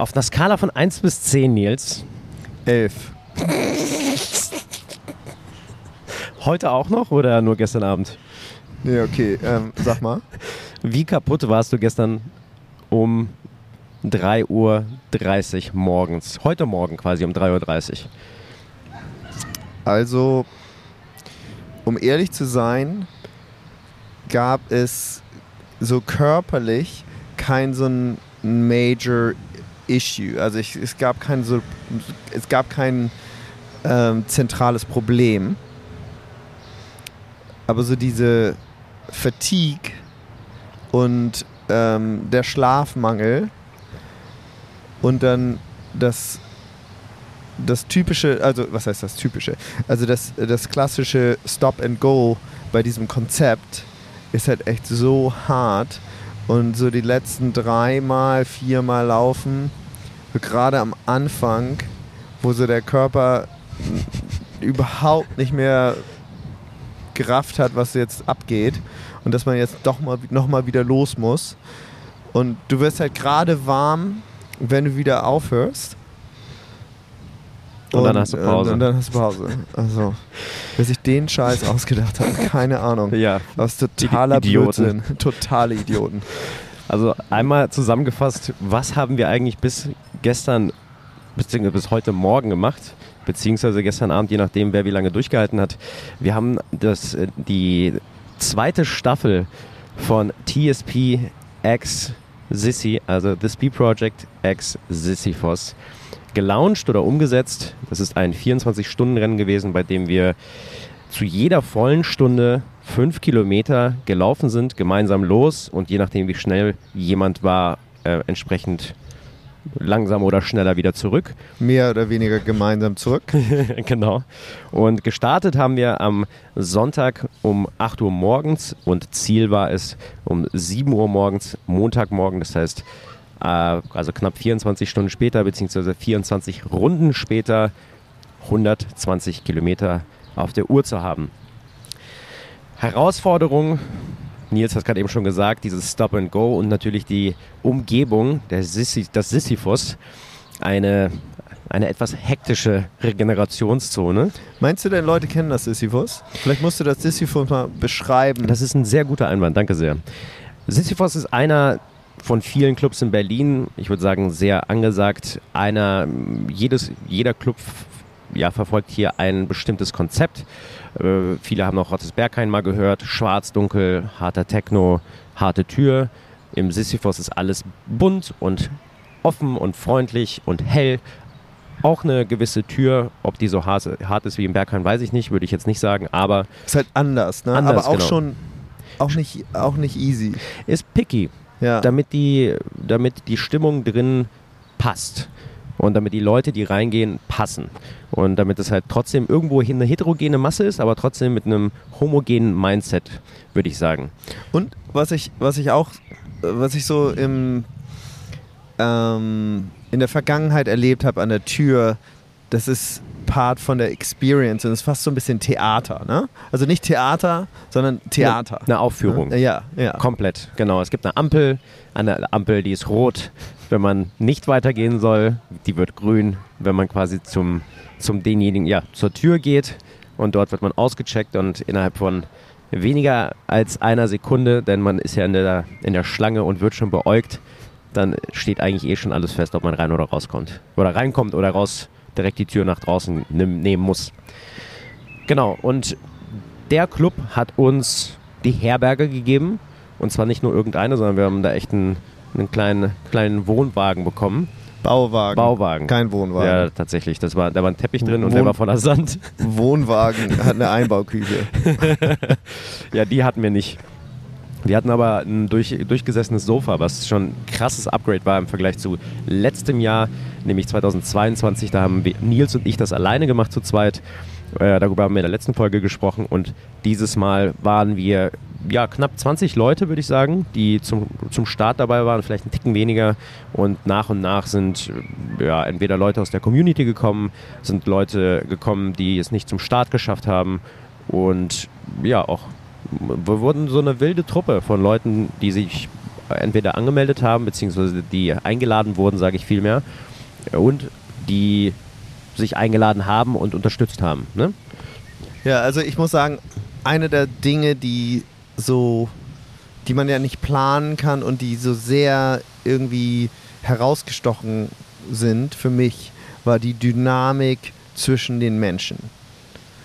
Auf einer Skala von 1 bis 10, Nils. Elf. Heute auch noch oder nur gestern Abend? Nee, okay. Ähm, sag mal. Wie kaputt warst du gestern um 3.30 Uhr morgens? Heute Morgen quasi um 3.30 Uhr. Also, um ehrlich zu sein, gab es so körperlich kein so ein Major Issue. Also ich, es gab kein so, es gab kein ähm, zentrales Problem. Aber so diese Fatigue und ähm, der Schlafmangel und dann das das typische, also was heißt das typische? Also das, das klassische Stop and Go bei diesem Konzept ist halt echt so hart und so die letzten dreimal, viermal laufen, gerade am Anfang, wo so der Körper überhaupt nicht mehr gerafft hat, was jetzt abgeht und dass man jetzt doch mal nochmal wieder los muss. Und du wirst halt gerade warm, wenn du wieder aufhörst. Und, dann hast du Pause. Und dann hast du Pause. Also, wer sich den Scheiß ausgedacht hat, keine Ahnung. Ja. Das ist totaler Idioten. Blödsinn. Totale Idioten. Also einmal zusammengefasst, was haben wir eigentlich bis gestern, beziehungsweise bis heute Morgen gemacht? Beziehungsweise gestern Abend, je nachdem, wer wie lange durchgehalten hat. Wir haben das, äh, die zweite Staffel von TSP X Sissy, also The Speed Project X Sisyphos, gelauncht oder umgesetzt. Das ist ein 24-Stunden-Rennen gewesen, bei dem wir zu jeder vollen Stunde fünf Kilometer gelaufen sind, gemeinsam los und je nachdem, wie schnell jemand war, äh, entsprechend langsam oder schneller wieder zurück. Mehr oder weniger gemeinsam zurück. genau. Und gestartet haben wir am Sonntag um 8 Uhr morgens und Ziel war es um 7 Uhr morgens, Montagmorgen. Das heißt, äh, also knapp 24 Stunden später, beziehungsweise 24 Runden später, 120 Kilometer auf der Uhr zu haben. Herausforderung, Nils hat es gerade eben schon gesagt, dieses Stop and Go und natürlich die Umgebung, der Sissi, das Sisyphus, eine, eine etwas hektische Regenerationszone. Meinst du denn, Leute kennen das Sisyphus? Vielleicht musst du das Sisyphus mal beschreiben. Das ist ein sehr guter Einwand, danke sehr. Sisyphos ist einer von vielen Clubs in Berlin, ich würde sagen sehr angesagt. Einer, jedes, jeder Club ja, verfolgt hier ein bestimmtes Konzept. Äh, viele haben auch Rottes Berghain mal gehört. Schwarz, dunkel, harter Techno, harte Tür. Im Sisyphos ist alles bunt und offen und freundlich und hell. Auch eine gewisse Tür, ob die so hart, hart ist wie im Berghain, weiß ich nicht, würde ich jetzt nicht sagen, aber. Ist halt anders, ne? Anders, Aber auch genau. schon, auch nicht, auch nicht easy. Ist picky. Ja. damit die, damit die Stimmung drin passt. Und damit die Leute, die reingehen, passen. Und damit es halt trotzdem irgendwo eine heterogene Masse ist, aber trotzdem mit einem homogenen Mindset, würde ich sagen. Und was ich, was ich auch, was ich so im, ähm, in der Vergangenheit erlebt habe an der Tür, das ist Part von der Experience und es ist fast so ein bisschen Theater, ne? Also nicht Theater, sondern Theater. Eine Aufführung. Ja, ja. Komplett, genau. Es gibt eine Ampel, eine Ampel, die ist rot, wenn man nicht weitergehen soll. Die wird grün, wenn man quasi zum, zum denjenigen, ja, zur Tür geht. Und dort wird man ausgecheckt und innerhalb von weniger als einer Sekunde, denn man ist ja in der, in der Schlange und wird schon beäugt, dann steht eigentlich eh schon alles fest, ob man rein oder rauskommt. Oder reinkommt oder raus direkt die Tür nach draußen nehmen muss. Genau, und der Club hat uns die Herberge gegeben. Und zwar nicht nur irgendeine, sondern wir haben da echt einen, einen kleinen, kleinen Wohnwagen bekommen. Bauwagen. Bauwagen. Kein Wohnwagen. Ja, tatsächlich. Das war, da war ein Teppich drin und der Wohn- war voller Sand. Wohnwagen hat eine Einbauküche. Ja, die hatten wir nicht. Wir hatten aber ein durch, durchgesessenes Sofa, was schon ein krasses Upgrade war im Vergleich zu letztem Jahr, nämlich 2022. Da haben wir, Nils und ich das alleine gemacht zu zweit. Äh, darüber haben wir in der letzten Folge gesprochen. Und dieses Mal waren wir ja, knapp 20 Leute, würde ich sagen, die zum, zum Start dabei waren, vielleicht ein Ticken weniger. Und nach und nach sind äh, ja, entweder Leute aus der Community gekommen, sind Leute gekommen, die es nicht zum Start geschafft haben. Und ja, auch wir wurden so eine wilde Truppe von Leuten, die sich entweder angemeldet haben, beziehungsweise die eingeladen wurden, sage ich vielmehr, und die sich eingeladen haben und unterstützt haben. Ne? Ja, also ich muss sagen, eine der Dinge, die so, die man ja nicht planen kann und die so sehr irgendwie herausgestochen sind für mich, war die Dynamik zwischen den Menschen.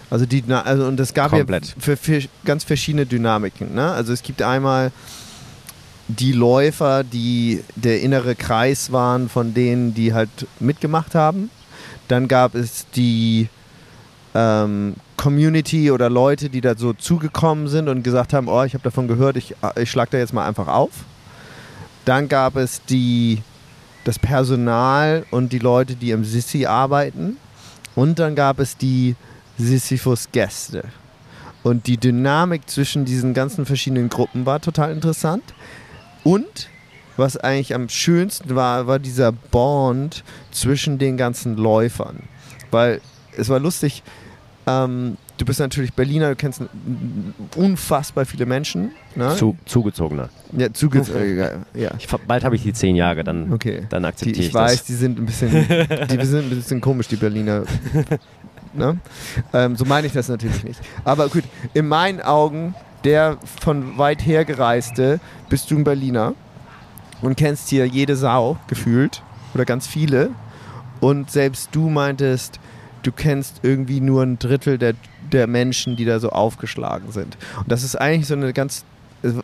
Also die, also und es gab Komplett. ja für, für ganz verschiedene Dynamiken. Ne? Also es gibt einmal die Läufer, die der innere Kreis waren von denen, die halt mitgemacht haben. Dann gab es die ähm, Community oder Leute, die da so zugekommen sind und gesagt haben, oh, ich habe davon gehört, ich, ich schlag da jetzt mal einfach auf. Dann gab es die, das Personal und die Leute, die im Sissi arbeiten. Und dann gab es die Sisyphus-Gäste. Und die Dynamik zwischen diesen ganzen verschiedenen Gruppen war total interessant. Und was eigentlich am schönsten war, war dieser Bond zwischen den ganzen Läufern. Weil es war lustig, ähm, du bist natürlich Berliner, du kennst unfassbar viele Menschen. Ne? Zu, zugezogener. Ja, zugezogen. ja. Ich, bald habe ich die zehn Jahre, dann, Okay. dann Die, akzeptiere ich ich, weiß, das. die sind ein bisschen, die sind ein bisschen komisch, die Berliner. ne? ähm, so meine ich das natürlich nicht. Aber gut, in meinen Augen, der von weit her gereiste, bist du ein Berliner und kennst hier jede Sau gefühlt oder ganz viele. Und selbst du meintest, du kennst irgendwie nur ein Drittel der, der Menschen, die da so aufgeschlagen sind. Und das ist eigentlich so eine ganz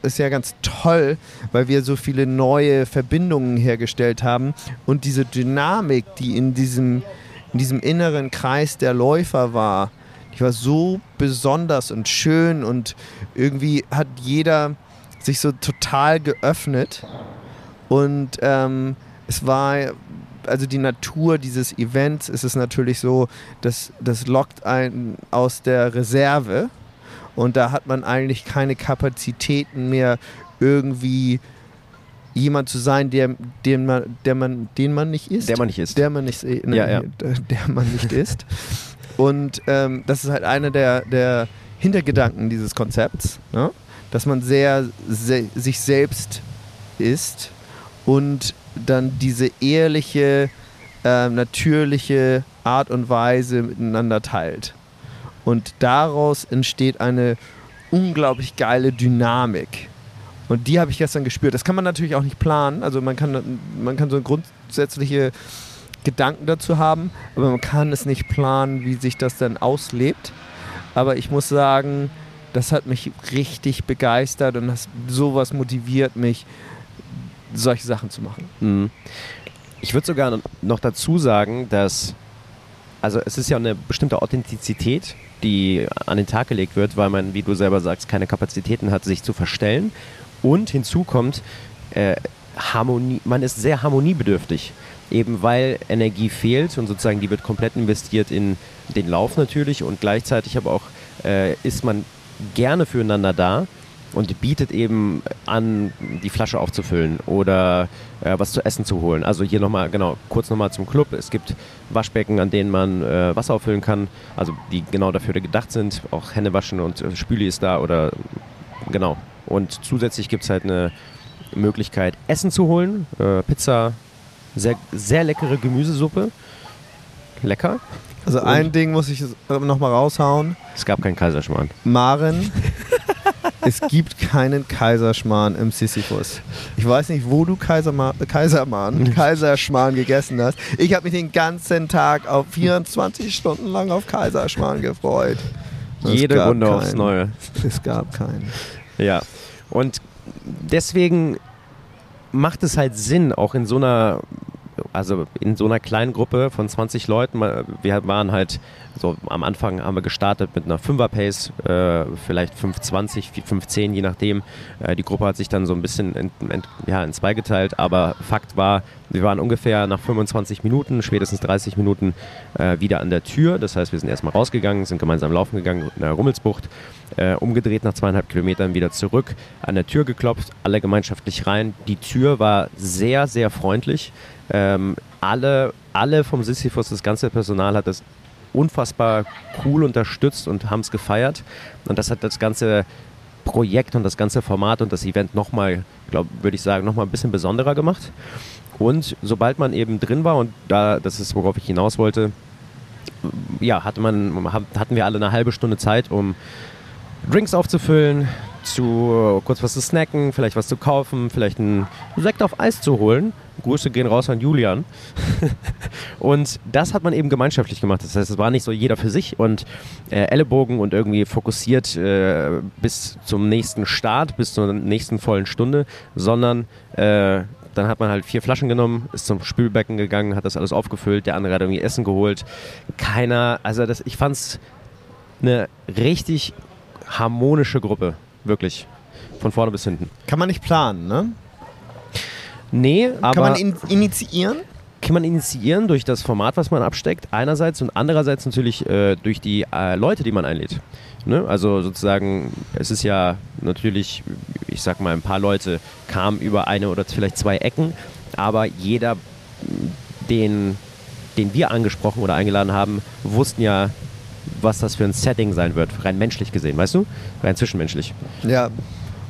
ist ja ganz toll, weil wir so viele neue Verbindungen hergestellt haben und diese Dynamik, die in diesem, in diesem inneren Kreis der Läufer war, die war so besonders und schön und irgendwie hat jeder sich so total geöffnet und ähm, es war also die Natur dieses Events ist es natürlich so, dass das lockt einen aus der Reserve und da hat man eigentlich keine Kapazitäten mehr irgendwie jemand zu sein, der, den man, der man, den man nicht ist. Der man nicht ist. Der man nicht, äh, Ja, ja. Der man nicht ist. Und ähm, das ist halt einer der, der Hintergedanken dieses Konzepts, ne? dass man sehr se sich selbst ist und dann diese ehrliche, äh, natürliche Art und Weise miteinander teilt. Und daraus entsteht eine unglaublich geile Dynamik. Und die habe ich gestern gespürt. Das kann man natürlich auch nicht planen. Also man kann, man kann so grundsätzliche Gedanken dazu haben, aber man kann es nicht planen, wie sich das dann auslebt. Aber ich muss sagen, das hat mich richtig begeistert und das, sowas motiviert mich, solche Sachen zu machen. Mhm. Ich würde sogar noch dazu sagen, dass, also es ist ja eine bestimmte Authentizität, die an den Tag gelegt wird, weil man, wie du selber sagst, keine Kapazitäten hat, sich zu verstellen. Und hinzu kommt, äh, Harmonie, man ist sehr harmoniebedürftig, eben weil Energie fehlt und sozusagen die wird komplett investiert in den Lauf natürlich und gleichzeitig aber auch äh, ist man gerne füreinander da und bietet eben an, die Flasche aufzufüllen oder äh, was zu essen zu holen. Also hier nochmal, genau, kurz nochmal zum Club. Es gibt Waschbecken, an denen man äh, Wasser auffüllen kann, also die genau dafür gedacht sind. Auch Hände waschen und äh, Spüli ist da oder genau. Und zusätzlich gibt es halt eine Möglichkeit, Essen zu holen. Äh, Pizza, sehr, sehr leckere Gemüsesuppe. Lecker. Also Und? ein Ding muss ich nochmal raushauen. Es gab keinen Kaiserschmarrn. Maren, es gibt keinen Kaiserschmarrn im Sisyphus. Ich weiß nicht, wo du Kaiserma Kaisermann, Kaiserschmarrn gegessen hast. Ich habe mich den ganzen Tag auf 24 Stunden lang auf Kaiserschmarrn gefreut. Es Jede Runde aufs. Neue. Es gab keinen. Ja. Und deswegen macht es halt Sinn, auch in so einer, also in so einer kleinen Gruppe von 20 Leuten, wir waren halt so am Anfang haben wir gestartet mit einer 5er Pace, äh, vielleicht 520, 510, je nachdem. Äh, die Gruppe hat sich dann so ein bisschen in, in, ja, in zwei geteilt, aber Fakt war, wir waren ungefähr nach 25 Minuten, spätestens 30 Minuten äh, wieder an der Tür. Das heißt, wir sind erstmal rausgegangen, sind gemeinsam laufen gegangen in der Rummelsbucht, äh, umgedreht nach zweieinhalb Kilometern wieder zurück, an der Tür geklopft, alle gemeinschaftlich rein. Die Tür war sehr, sehr freundlich. Ähm, alle, alle vom Sisyphus, das ganze Personal hat das unfassbar cool unterstützt und haben es gefeiert. Und das hat das ganze Projekt und das ganze Format und das Event nochmal, würde ich sagen, nochmal ein bisschen besonderer gemacht. Und sobald man eben drin war, und da, das ist, worauf ich hinaus wollte, ja, hatte man, hatten wir alle eine halbe Stunde Zeit, um Drinks aufzufüllen, zu kurz was zu snacken, vielleicht was zu kaufen, vielleicht einen Sekt auf Eis zu holen. Grüße gehen raus an Julian. und das hat man eben gemeinschaftlich gemacht. Das heißt, es war nicht so jeder für sich und äh, Ellenbogen und irgendwie fokussiert äh, bis zum nächsten Start, bis zur nächsten vollen Stunde, sondern äh, dann hat man halt vier Flaschen genommen, ist zum Spülbecken gegangen, hat das alles aufgefüllt, der andere hat irgendwie Essen geholt. Keiner, also das, ich fand's eine richtig harmonische Gruppe, wirklich. Von vorne bis hinten. Kann man nicht planen, ne? Nee, aber. Kann man in initiieren? Kann man initiieren durch das Format, was man absteckt, einerseits und andererseits natürlich äh, durch die äh, Leute, die man einlädt. Ne? Also sozusagen, es ist ja natürlich, ich sag mal, ein paar Leute kamen über eine oder vielleicht zwei Ecken, aber jeder, den, den wir angesprochen oder eingeladen haben, wussten ja, was das für ein Setting sein wird, rein menschlich gesehen, weißt du? Rein zwischenmenschlich. Ja,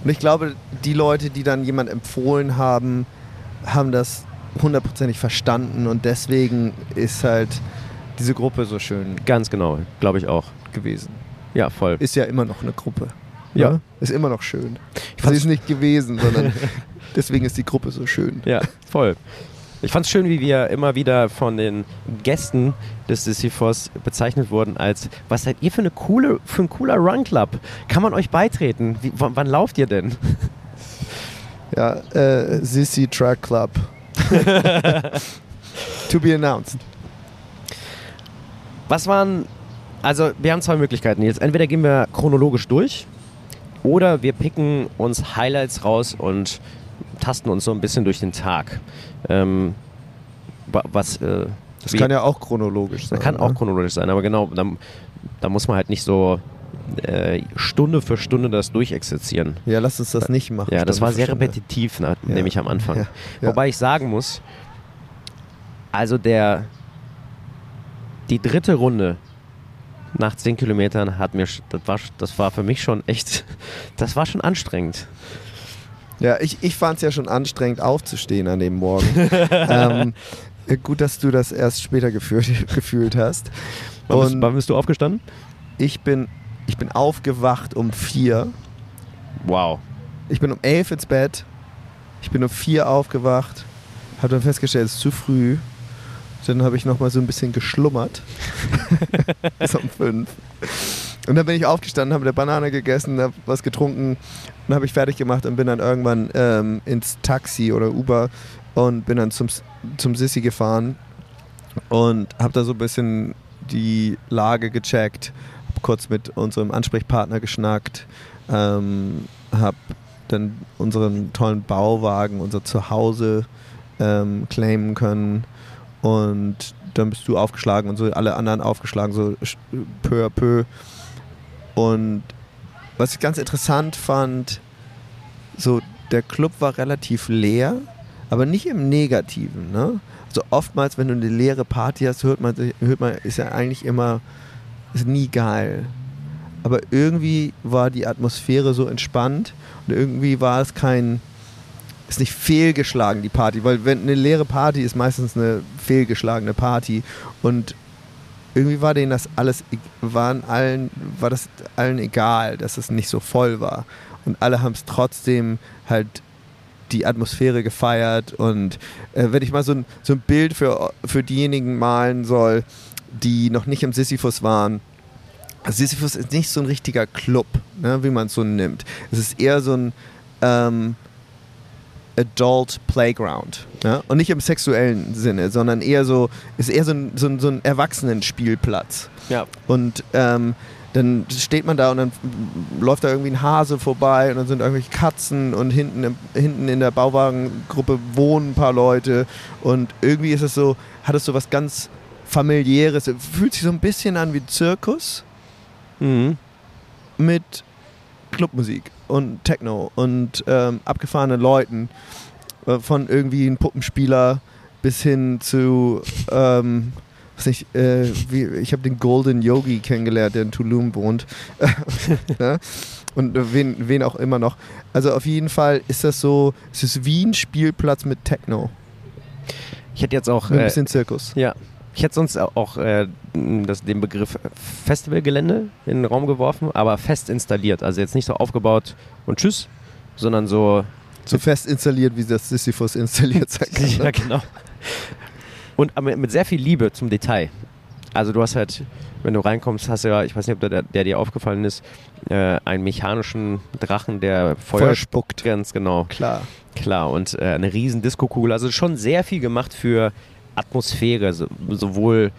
und ich glaube, die Leute, die dann jemand empfohlen haben, haben das hundertprozentig verstanden und deswegen ist halt diese Gruppe so schön. Ganz genau, glaube ich auch. Gewesen. Ja, voll. Ist ja immer noch eine Gruppe. Ja. ja? Ist immer noch schön. Sie ist nicht gewesen, sondern deswegen ist die Gruppe so schön. Ja, voll. Ich fand es schön, wie wir immer wieder von den Gästen des Sisyphos bezeichnet wurden als, was seid ihr für, eine coole, für ein cooler Run Club? Kann man euch beitreten? Wie, wann lauft ihr denn? Ja, äh, Sissy Track Club. to be announced. Was waren, also wir haben zwei Möglichkeiten jetzt. Entweder gehen wir chronologisch durch oder wir picken uns Highlights raus und tasten uns so ein bisschen durch den Tag. Ähm, was, äh, das kann ja auch chronologisch sein. Kann ne? auch chronologisch sein, aber genau, da, da muss man halt nicht so äh, Stunde für Stunde das durchexerzieren. Ja, lass uns das nicht machen. Ja, das war sehr repetitiv, na, ja. nämlich am Anfang. Ja. Ja. Wobei ich sagen muss, also der die dritte Runde nach 10 Kilometern hat mir, das war, das war für mich schon echt, das war schon anstrengend. Ja, ich, ich fand es ja schon anstrengend aufzustehen an dem Morgen. ähm, gut, dass du das erst später gefühlt, gefühlt hast. Wann bist, wann bist, du aufgestanden? Ich bin, ich bin aufgewacht um vier. Wow. Ich bin um elf ins Bett. Ich bin um vier aufgewacht. Habe dann festgestellt, es ist zu früh. Dann habe ich noch mal so ein bisschen geschlummert. Bis um fünf. Und dann bin ich aufgestanden, habe eine Banane gegessen, habe was getrunken und habe ich fertig gemacht und bin dann irgendwann ähm, ins Taxi oder Uber und bin dann zum, zum Sissi gefahren und habe da so ein bisschen die Lage gecheckt, kurz mit unserem Ansprechpartner geschnackt, ähm, habe dann unseren tollen Bauwagen, unser Zuhause ähm, claimen können und dann bist du aufgeschlagen und so alle anderen aufgeschlagen, so peu à peu. Und was ich ganz interessant fand, so der Club war relativ leer, aber nicht im Negativen. Ne? Also oftmals, wenn du eine leere Party hast, hört man, hört man, ist ja eigentlich immer, ist nie geil. Aber irgendwie war die Atmosphäre so entspannt und irgendwie war es kein, ist nicht fehlgeschlagen, die Party, weil wenn eine leere Party ist meistens eine fehlgeschlagene Party und irgendwie war denen das alles, waren allen, war das allen egal, dass es nicht so voll war. Und alle haben es trotzdem halt die Atmosphäre gefeiert. Und äh, wenn ich mal so ein, so ein Bild für, für diejenigen malen soll, die noch nicht im Sisyphus waren, Sisyphus ist nicht so ein richtiger Club, ne, wie man es so nimmt. Es ist eher so ein ähm, Adult Playground. Ja? Und nicht im sexuellen Sinne, sondern eher so, ist eher so ein, so ein, so ein Erwachsenenspielplatz. Ja. Und ähm, dann steht man da und dann läuft da irgendwie ein Hase vorbei und dann sind irgendwelche Katzen und hinten, hinten in der Bauwagengruppe wohnen ein paar Leute und irgendwie ist es so, hat es so was ganz familiäres, fühlt sich so ein bisschen an wie Zirkus mhm. mit Clubmusik und Techno und ähm, abgefahrenen Leuten. Äh, von irgendwie einem Puppenspieler bis hin zu, ähm, was nicht, äh, wie, ich habe den Golden Yogi kennengelernt, der in Tulum wohnt. ja? Und äh, wen, wen auch immer noch. Also auf jeden Fall ist das so, es ist wie ein Spielplatz mit Techno. Ich hätte jetzt auch. Mit ein Äh, bisschen Zirkus. ja. Ich hätte sonst auch äh, das, den Begriff Festivalgelände in den Raum geworfen, aber fest installiert. Also jetzt nicht so aufgebaut und tschüss, sondern so So fest installiert, wie das Sisyphus installiert sein kann. Ja, Ne? genau. Und mit sehr viel Liebe zum Detail. Also du hast halt, wenn du reinkommst, hast du ja, ich weiß nicht, ob der, der dir aufgefallen ist, äh, einen mechanischen Drachen, der Feuer Feuer spuckt. Ganz genau. Klar. Klar. Und äh, eine riesen Disco-Kugel. Also schon sehr viel gemacht für Atmosphäre, so, sowohl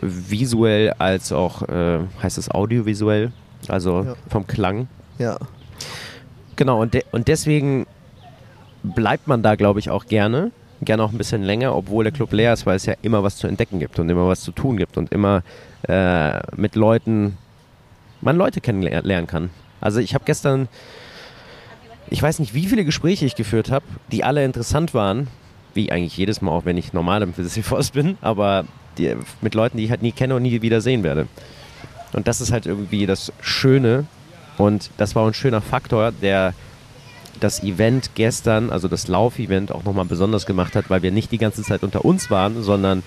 visuell als auch, äh, heißt es audiovisuell, also Ja. vom Klang. Ja. Genau, und, de und deswegen bleibt man da, glaube ich, auch gerne. Gerne auch ein bisschen länger, obwohl der Club leer ist, weil es ja immer was zu entdecken gibt und immer was zu tun gibt und immer äh, mit Leuten, man Leute kennenlernen kann. Also ich habe gestern, ich weiß nicht, wie viele Gespräche ich geführt habe, die alle interessant waren, wie eigentlich jedes Mal, auch wenn ich normal im Sisyphos bin, aber die, mit Leuten, die ich halt nie kenne und nie wieder sehen werde. Und das ist halt irgendwie das Schöne und das war ein schöner Faktor, der das Event gestern, also das Laufevent, auch nochmal besonders gemacht hat, weil wir nicht die ganze Zeit unter uns waren, sondern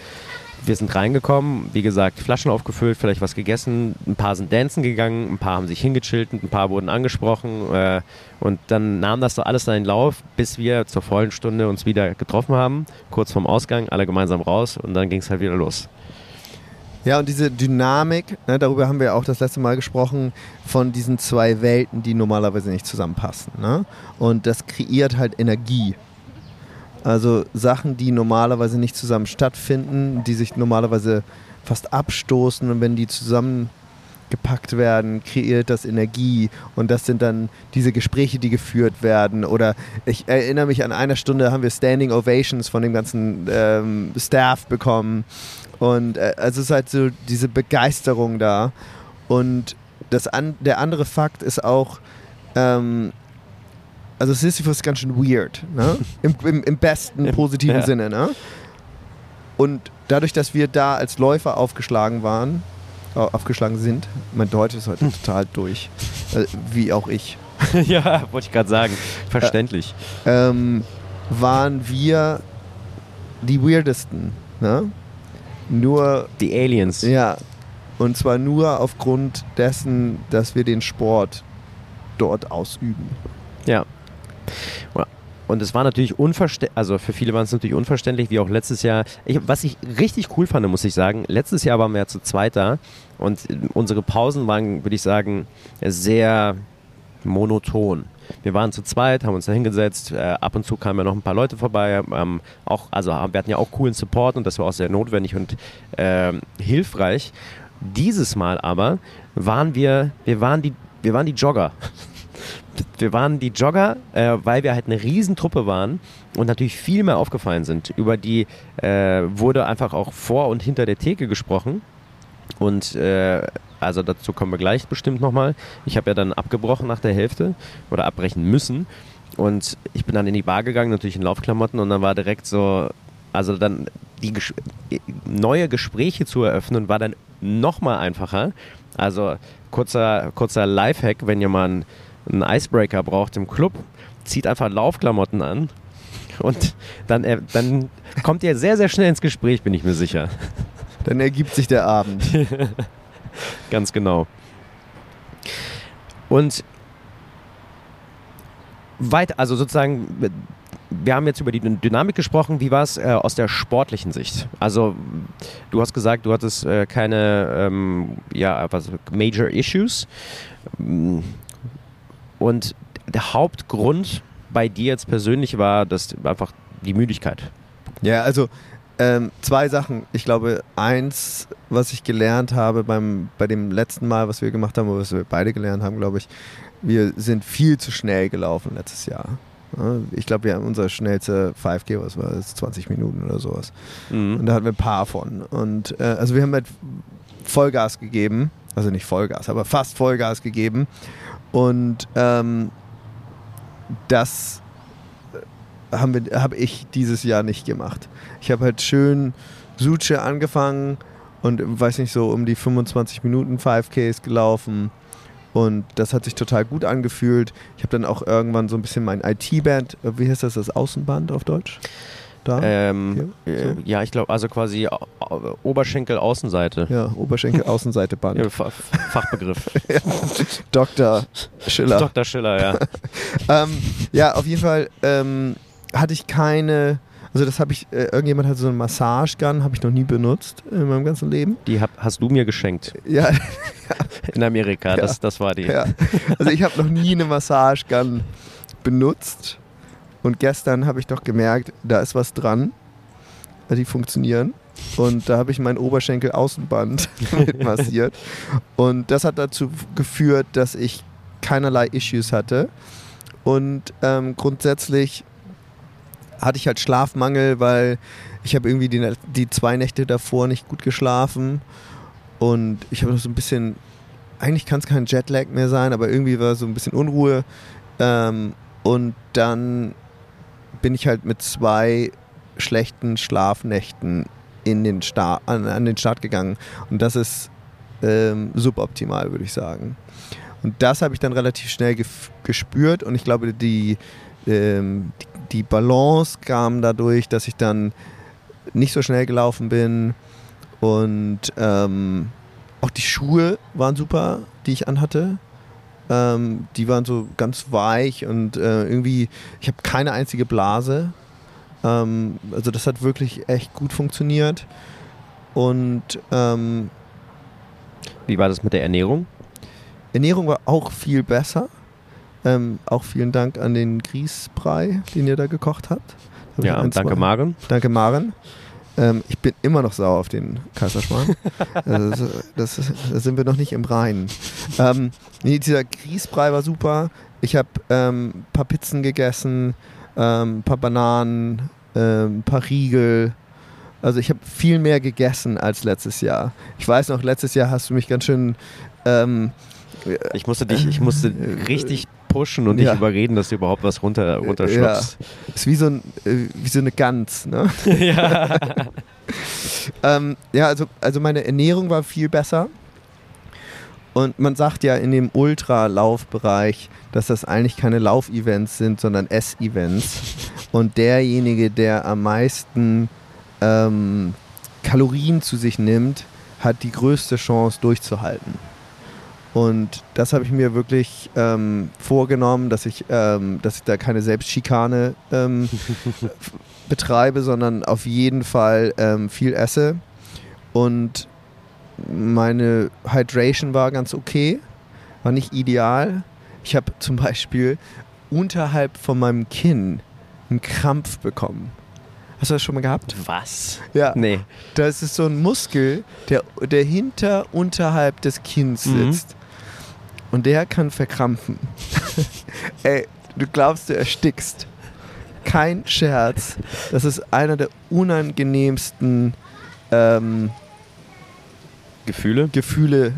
wir sind reingekommen, wie gesagt, Flaschen aufgefüllt, vielleicht was gegessen, ein paar sind dancen gegangen, ein paar haben sich hingechillt, ein paar wurden angesprochen äh, und dann nahm das so alles seinen Lauf, bis wir zur vollen Stunde uns wieder getroffen haben, kurz vorm Ausgang, alle gemeinsam raus und dann ging es halt wieder los. Ja, und diese Dynamik, ne, darüber haben wir auch das letzte Mal gesprochen, von diesen zwei Welten, die normalerweise nicht zusammenpassen. Ne? Und das kreiert halt Energie. Also Sachen, die normalerweise nicht zusammen stattfinden, die sich normalerweise fast abstoßen und wenn die zusammengepackt werden, kreiert das Energie und das sind dann diese Gespräche, die geführt werden. Oder ich erinnere mich an einer Stunde haben wir Standing Ovations von dem ganzen ähm, Staff bekommen und äh, also es ist halt so diese Begeisterung da. Und das an, der andere Fakt ist auch, ähm, also Sisyphus ist ganz schön weird, ne? Im, im, im besten positiven ja. Sinne, ne? Und dadurch, dass wir da als Läufer aufgeschlagen waren, äh, aufgeschlagen sind, mein Deutsch ist heute total durch, äh, wie auch ich, ja, wollte ich gerade sagen. Verständlich. ähm, waren wir die weirdesten, ne? Nur Die Aliens. Ja, und zwar nur aufgrund dessen, dass wir den Sport dort ausüben. Ja. Und es war natürlich unverständlich, also für viele waren es natürlich unverständlich, wie auch letztes Jahr. Ich, was ich richtig cool fand, muss ich sagen, letztes Jahr waren wir ja zu zweit da und äh, unsere Pausen waren, würde ich sagen, sehr monoton. Wir waren zu zweit, haben uns da hingesetzt, äh, ab und zu kamen ja noch ein paar Leute vorbei, ähm, auch, also wir hatten ja auch coolen Support und das war auch sehr notwendig und ähm, hilfreich. Dieses Mal aber waren wir, wir waren die, wir waren die Jogger. Wir waren die Jogger, äh, weil wir halt eine Riesentruppe waren und natürlich viel mehr aufgefallen sind. Über die äh, wurde einfach auch vor und hinter der Theke gesprochen. Und äh, also dazu kommen wir gleich bestimmt nochmal. Ich habe ja dann abgebrochen nach der Hälfte oder abbrechen müssen. Und ich bin dann in die Bar gegangen, natürlich in Laufklamotten und dann war direkt so, also dann die Ges neue Gespräche zu eröffnen, war dann nochmal einfacher. Also kurzer, kurzer Lifehack, wenn ihr mal einen, einen Icebreaker braucht im Club, zieht einfach Laufklamotten an und dann, dann kommt ihr sehr, sehr schnell ins Gespräch, bin ich mir sicher. Dann ergibt sich der Abend. Ganz genau. Und weit, also sozusagen, wir haben jetzt über die Dynamik gesprochen. Wie war es äh, aus der sportlichen Sicht? Also, du hast gesagt, du hattest äh, keine ähm, ja, was, Major Issues. Und der Hauptgrund bei dir jetzt persönlich war, dass einfach die Müdigkeit. Ja, also ähm, zwei Sachen. Ich glaube, eins, was ich gelernt habe beim, bei dem letzten Mal, was wir gemacht haben, was wir beide gelernt haben, glaube ich, wir sind viel zu schnell gelaufen letztes Jahr. Ja, Ich glaube, wir haben unser schnellste 5G, was war das, 20 Minuten oder sowas. Und Mhm. da hatten wir ein paar von. Und äh, also wir haben halt Vollgas gegeben. Also nicht Vollgas, aber fast Vollgas gegeben. Und ähm, das habe hab ich dieses Jahr nicht gemacht. Ich habe halt schön Suche angefangen und weiß nicht so um die 25 Minuten 5Ks gelaufen Und das hat sich total gut angefühlt. Ich habe dann auch irgendwann so ein bisschen mein IT-Band, äh, wie heißt das, das Außenband auf Deutsch? Da? Ähm, Hier, so. Ja, ich glaube, also quasi Oberschenkel, Außenseite. Ja, Oberschenkel, Außenseite Band. Ja, Fachbegriff. ja. Dr. Schiller. Dr. Schiller, ja. ähm, ja, auf jeden Fall ähm, hatte ich keine also das habe ich, äh, irgendjemand hat so einen Massagegun, habe ich noch nie benutzt in meinem ganzen Leben. Die hab, hast du mir geschenkt. Ja. in Amerika, ja. das, das war die. Ja. Also ich habe noch nie eine Massagegun benutzt. Und gestern habe ich doch gemerkt, da ist was dran. Die funktionieren. Und da habe ich mein Oberschenkel Außenband mit massiert. Und das hat dazu geführt, dass ich keinerlei Issues hatte. Und ähm, grundsätzlich hatte ich halt Schlafmangel, weil ich habe irgendwie die, die zwei Nächte davor nicht gut geschlafen und ich habe noch so ein bisschen, eigentlich kann es kein Jetlag mehr sein, aber irgendwie war so ein bisschen Unruhe ähm, und dann bin ich halt mit zwei schlechten Schlafnächten in den Start, an, an den Start gegangen und das ist ähm, suboptimal, würde ich sagen. Und das habe ich dann relativ schnell gespürt und ich glaube, die, ähm, die die Balance kam dadurch, dass ich dann nicht so schnell gelaufen bin und ähm, auch die Schuhe waren super, die ich anhatte. Ähm, die waren so ganz weich und äh, irgendwie, ich habe keine einzige Blase. Ähm, also das hat wirklich echt gut funktioniert. Und ähm, wie war das mit der Ernährung? Ernährung war auch viel besser. Ähm, auch vielen Dank an den Grießbrei, den ihr da gekocht habt. Ja, danke Maren. Danke Maren. Ähm, ich bin immer noch sauer auf den Kaiserschmarrn. also das, das, da sind wir noch nicht im Reinen. Ähm, nee, dieser Grießbrei war super. Ich habe ähm, ein paar Pizzen gegessen, ein ähm, paar Bananen, ein ähm, paar Riegel. Also ich habe viel mehr gegessen als letztes Jahr. Ich weiß noch, letztes Jahr hast du mich ganz schön ähm, ich musste dich, ich musste richtig pushen und dich überreden, dass du überhaupt was runter, runterschluckst. Ja. Ist wie so, ein, äh, wie so eine Gans, ne? ja. ähm, ja, also, also meine Ernährung war viel besser. Und man sagt ja in dem Ultralaufbereich, dass das eigentlich keine Laufevents sind, sondern Ess-Events. Und derjenige, der am meisten ähm, Kalorien zu sich nimmt, hat die größte Chance durchzuhalten. Und das habe ich mir wirklich ähm, vorgenommen, dass ich, ähm, dass ich da keine Selbstschikane ähm, betreibe, sondern auf jeden Fall ähm, viel esse. Und meine Hydration war ganz okay, war nicht ideal. Ich habe zum Beispiel unterhalb von meinem Kinn einen Krampf bekommen. Hast du das schon mal gehabt? Was? Ja. Nee. Das ist so ein Muskel, der, der hinter unterhalb des Kinns mhm. sitzt. Mhm. Und der kann verkrampfen. Ey, du glaubst, du erstickst. Kein Scherz. Das ist einer der unangenehmsten ähm, Gefühle? Gefühle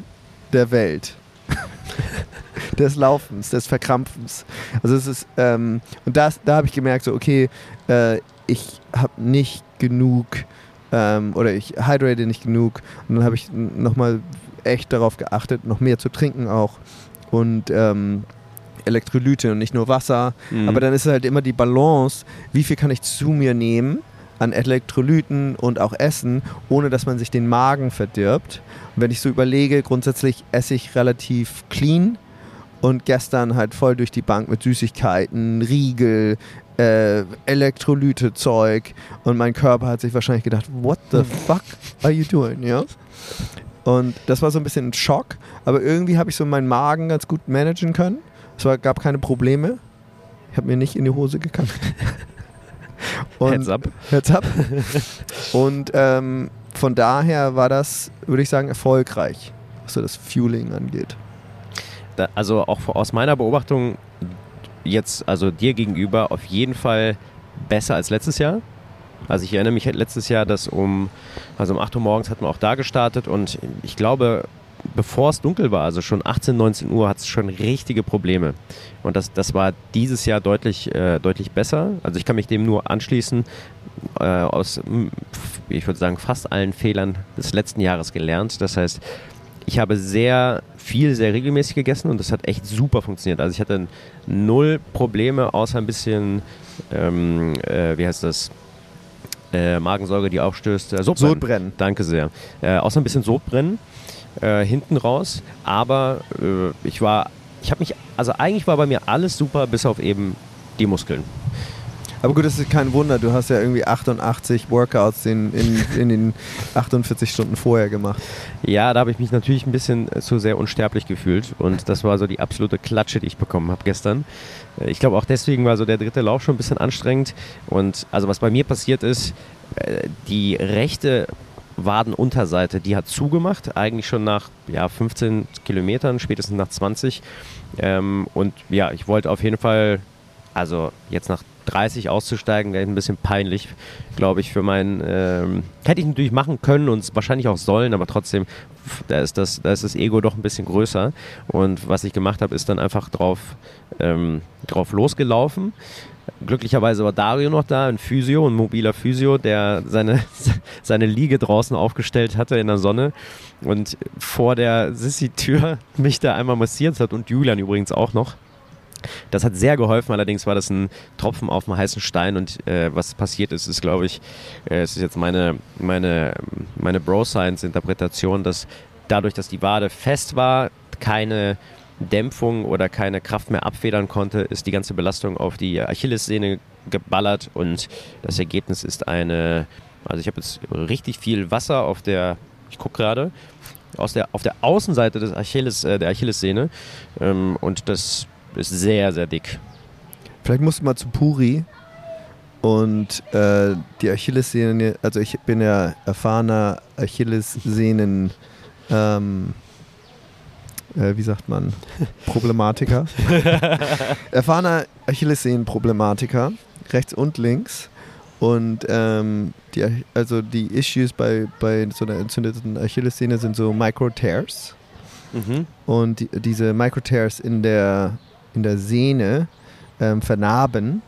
der Welt. des Laufens, des Verkrampfens. Also es ist, ähm, und das, da habe ich gemerkt, so, okay, äh, ich habe nicht genug ähm, oder ich hydrate nicht genug. Und dann habe ich nochmal echt darauf geachtet, noch mehr zu trinken auch und ähm, Elektrolyte und nicht nur Wasser. Mhm. Aber dann ist halt immer die Balance, wie viel kann ich zu mir nehmen an Elektrolyten und auch Essen, ohne dass man sich den Magen verdirbt. Und wenn ich so überlege, grundsätzlich esse ich relativ clean und gestern halt voll durch die Bank mit Süßigkeiten, Riegel, äh, Elektrolyte-Zeug und mein Körper hat sich wahrscheinlich gedacht, what the fuck are you doing, ja? Und das war so ein bisschen ein Schock, aber irgendwie habe ich so meinen Magen ganz gut managen können. Es war, gab keine Probleme. Ich habe mir nicht in die Hose gekackt. Und, Heads up. Heads up. Und ähm, von daher war das, würde ich sagen, erfolgreich, was so das Fueling angeht. Da, also auch aus meiner Beobachtung jetzt, also dir gegenüber, auf jeden Fall besser als letztes Jahr. Also ich erinnere mich letztes Jahr, dass um, also um 8 Uhr morgens hatten wir auch da gestartet und ich glaube, bevor es dunkel war, also schon 18, 19 Uhr, hat es schon richtige Probleme. Und das, das war dieses Jahr deutlich, äh, deutlich besser. Also ich kann mich dem nur anschließen, äh, aus, ich würde sagen, fast allen Fehlern des letzten Jahres gelernt. Das heißt, ich habe sehr viel, sehr regelmäßig gegessen und das hat echt super funktioniert. Also ich hatte null Probleme, außer ein bisschen, ähm, äh, wie heißt das? Äh, Magensäure, die aufstößt. Äh, Sodbrennen. Sodbrennen. Danke sehr. Äh, außer ein bisschen Sodbrennen äh, hinten raus. Aber äh, ich war, ich habe mich, also eigentlich war bei mir alles super, bis auf eben die Muskeln. Aber gut, das ist kein Wunder. Du hast ja irgendwie 88 Workouts in, in, in den 48 Stunden vorher gemacht. Ja, da habe ich mich natürlich ein bisschen äh, zu sehr unsterblich gefühlt und das war so die absolute Klatsche, die ich bekommen habe gestern. Äh, Ich glaube auch deswegen war so der dritte Lauf schon ein bisschen anstrengend und also was bei mir passiert ist, äh, die rechte Wadenunterseite, die hat zugemacht, eigentlich schon nach ja, 15 Kilometern, spätestens nach 20 ähm, und ja, ich wollte auf jeden Fall, also jetzt nach 30 auszusteigen, wäre ein bisschen peinlich, glaube ich, für meinen. Ähm, hätte ich natürlich machen können und wahrscheinlich auch sollen, aber trotzdem, da ist, das, da ist das Ego doch ein bisschen größer. Und was ich gemacht habe, ist dann einfach drauf, ähm, drauf losgelaufen. Glücklicherweise war Dario noch da, ein Physio, ein mobiler Physio, der seine, seine Liege draußen aufgestellt hatte in der Sonne und vor der Sissi-Tür mich da einmal massiert hat und Julian übrigens auch noch. Das hat sehr geholfen, allerdings war das ein Tropfen auf dem heißen Stein und äh, was passiert ist, ist glaube ich, äh, es ist jetzt meine, meine, meine Bro-Science-Interpretation, dass dadurch, dass die Wade fest war, keine Dämpfung oder keine Kraft mehr abfedern konnte, ist die ganze Belastung auf die Achillessehne geballert und das Ergebnis ist eine, also ich habe jetzt richtig viel Wasser auf der, ich gucke gerade, aus der, auf der Außenseite des Achilles, äh, der Achillessehne ähm, und das ist sehr, sehr dick. Vielleicht musst du mal zu Puri und äh, die Achillessehne, also ich bin ja erfahrener Achillessehnen, ähm, äh, wie sagt man, Problematiker. erfahrener Achillessehnenproblematiker, rechts und links. Und ähm, die, also die Issues bei, bei so einer entzündeten Achillessehne sind so Micro-Tears. Mhm. Und die, diese Microtears in der, in der Sehne ähm, vernarben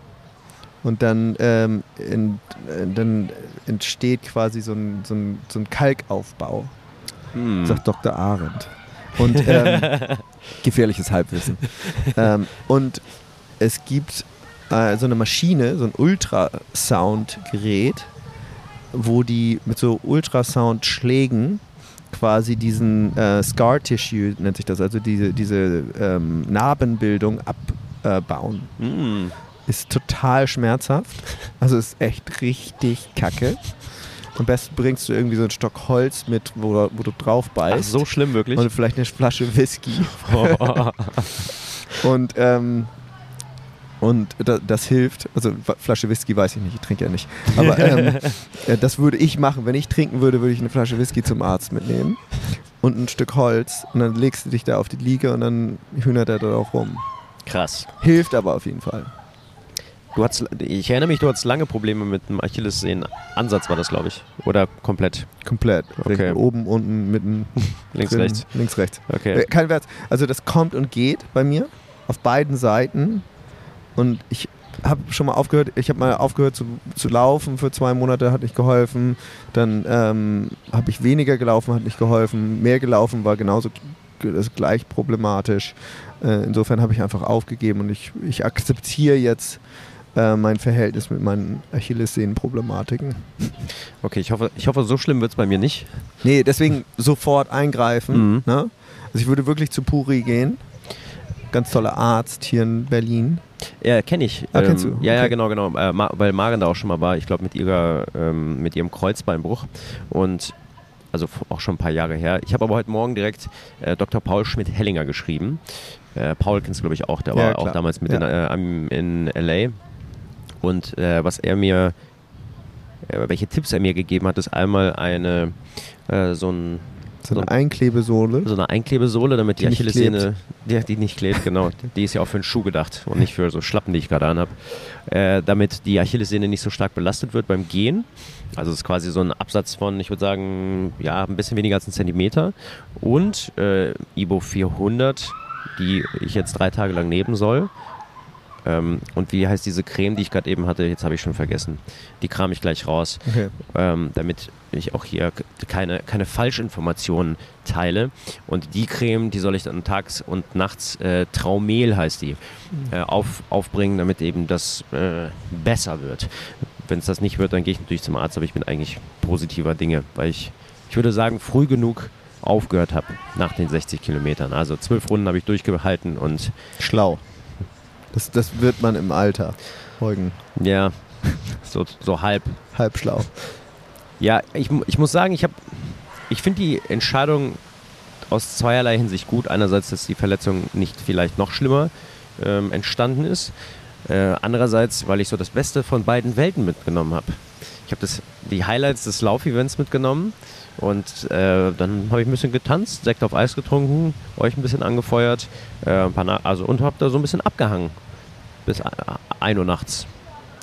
und dann, ähm, in, äh, dann entsteht quasi so ein, so ein, so ein Kalkaufbau, Hm. sagt Dr. Arendt. Und ähm, gefährliches Halbwissen. ähm, und es gibt äh, so eine Maschine, so ein Ultrasoundgerät, wo die mit so Ultrasoundschlägen quasi diesen äh, Scar Tissue, nennt sich das, also diese, diese ähm, Narbenbildung abbauen. Hm. Ist total schmerzhaft. Also ist echt richtig kacke. Am besten bringst du irgendwie so einen Stock Holz mit, wo, du- wo du drauf Ach, beißt. so schlimm wirklich. Und vielleicht eine Flasche Whisky. Oh. Und, ähm, und da, das hilft. Also Flasche Whisky weiß ich nicht, ich trinke ja nicht. Aber ähm, äh, das würde ich machen. Wenn ich trinken würde, würde ich eine Flasche Whisky zum Arzt mitnehmen. Und ein Stück Holz. Und dann legst du dich da auf die Liege und dann hühnert er da auch rum. Krass. Hilft aber auf jeden Fall. Du hattest, ich erinnere mich, du hattest lange Probleme mit dem Achillessehnenansatz, war das, glaube ich. Oder komplett. Komplett. Okay. Oben, unten, mitten. Links, drin, rechts. Links, rechts. Okay. Äh, Kein Wert. Also das kommt und geht bei mir auf beiden Seiten. Und ich habe schon mal aufgehört, ich habe mal aufgehört zu, zu laufen für zwei Monate, hat nicht geholfen. Dann ähm, habe ich weniger gelaufen, hat nicht geholfen. Mehr gelaufen war genauso das gleich problematisch. Äh, insofern habe ich einfach aufgegeben und ich, ich akzeptiere jetzt äh, mein Verhältnis mit meinen Achillessehnenproblematiken. Okay, ich hoffe, ich hoffe so schlimm wird es bei mir nicht. Nee, deswegen sofort eingreifen. Mhm. Ne? Also ich würde wirklich zu Puri gehen. Ganz toller Arzt hier in Berlin. Ja, kenne ich. Ah, kennst du? Ja, ja, Okay. genau, genau. Äh, weil Maren da auch schon mal war, ich glaube mit ihrer, ähm, mit ihrem Kreuzbeinbruch. Und also auch schon ein paar Jahre her. Ich habe aber heute Morgen direkt äh, Dr. Paul Schmidt-Hellinger geschrieben. Äh, Paul kennst du, glaube ich, auch. Der Ja, war klar. auch damals mit Ja. in, äh, in LA. Und äh, was er mir, äh, welche Tipps er mir gegeben hat, ist einmal eine, äh, so ein So eine So- Einklebesohle. so eine Einklebesohle, damit die, Die Achillessehne, die, die nicht klebt, genau. Die ist ja auch für einen Schuh gedacht und nicht für so Schlappen, die ich gerade anhab. Äh, damit die Achillessehne nicht so stark belastet wird beim Gehen. Also es ist quasi so ein Absatz von, ich würde sagen, ja, ein bisschen weniger als ein Zentimeter. Und äh, Ibo 400, die ich jetzt drei Tage lang nehmen soll. Ähm, und wie heißt diese Creme, die ich gerade eben hatte? Jetzt habe ich schon vergessen. Die kram ich gleich raus, Okay. ähm, damit ich auch hier keine, keine Falschinformationen teile. Und die Creme, die soll ich dann tags und nachts, äh, Traumel heißt die, äh, auf, aufbringen, damit eben das äh, besser wird. Wenn es das nicht wird, dann gehe ich natürlich zum Arzt, aber ich bin eigentlich positiver Dinge, weil ich, ich würde sagen, früh genug aufgehört habe nach den 60 Kilometern. Also zwölf Runden habe ich durchgehalten und Schlau. Das, das wird man im Alter. Eugen. ja, so, so halb. Halb schlau. Ja, ich, ich muss sagen, ich ich finde die Entscheidung aus zweierlei Hinsicht gut. Einerseits, dass die Verletzung nicht vielleicht noch schlimmer ähm, entstanden ist. Äh, andererseits, weil ich so das Beste von beiden Welten mitgenommen habe. Ich habe die Highlights des Laufevents mitgenommen und äh, dann habe ich ein bisschen getanzt, Sekt auf Eis getrunken, euch ein bisschen angefeuert, äh, ein also und habe da so ein bisschen abgehangen bis 1 Uhr nachts.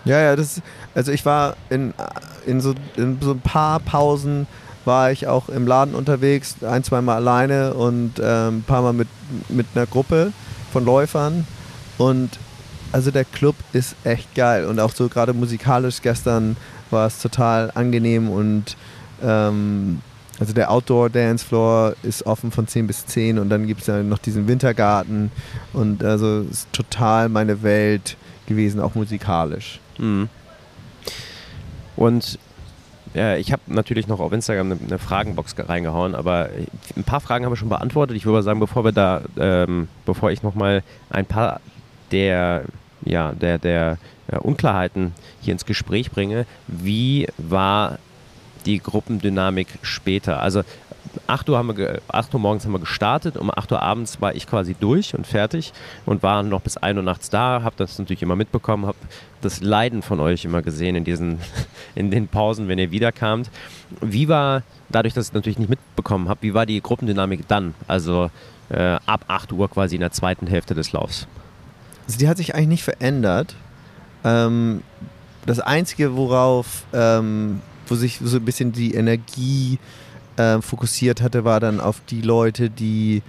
Ja, ja, das also ich war in, in, so, in so ein paar Pausen war ich auch im Laden unterwegs, ein, zweimal alleine und ähm, ein paar Mal mit, mit einer Gruppe von Läufern. Und also der Club ist echt geil. Und auch so gerade musikalisch gestern war es total angenehm und ähm, also der Outdoor Dance Floor ist offen von 10 bis 10 und dann gibt es ja noch diesen Wintergarten und also ist total meine Welt gewesen, auch musikalisch. Mhm. Und ja, ich habe natürlich noch auf Instagram eine, eine Fragenbox ge- reingehauen, aber ein paar Fragen haben wir schon beantwortet. Ich würde sagen, bevor wir da, ähm, bevor ich nochmal ein paar der, ja, der, der äh, Unklarheiten hier ins Gespräch bringe, wie war die Gruppendynamik später? Also 8 Uhr, haben wir ge- 8 Uhr morgens haben wir gestartet, um 8 Uhr abends war ich quasi durch und fertig und war noch bis 1 Uhr nachts da, habe das natürlich immer mitbekommen, habe das Leiden von euch immer gesehen in diesen, in den Pausen, wenn ihr wiederkamt. Wie war, dadurch, dass ich es natürlich nicht mitbekommen habe, wie war die Gruppendynamik dann? Also äh, ab 8 Uhr quasi in der zweiten Hälfte des Laufs. Also die hat sich eigentlich nicht verändert. Ähm, das Einzige, worauf, ähm, wo sich so ein bisschen die Energie ähm, fokussiert hatte, war dann auf die Leute, die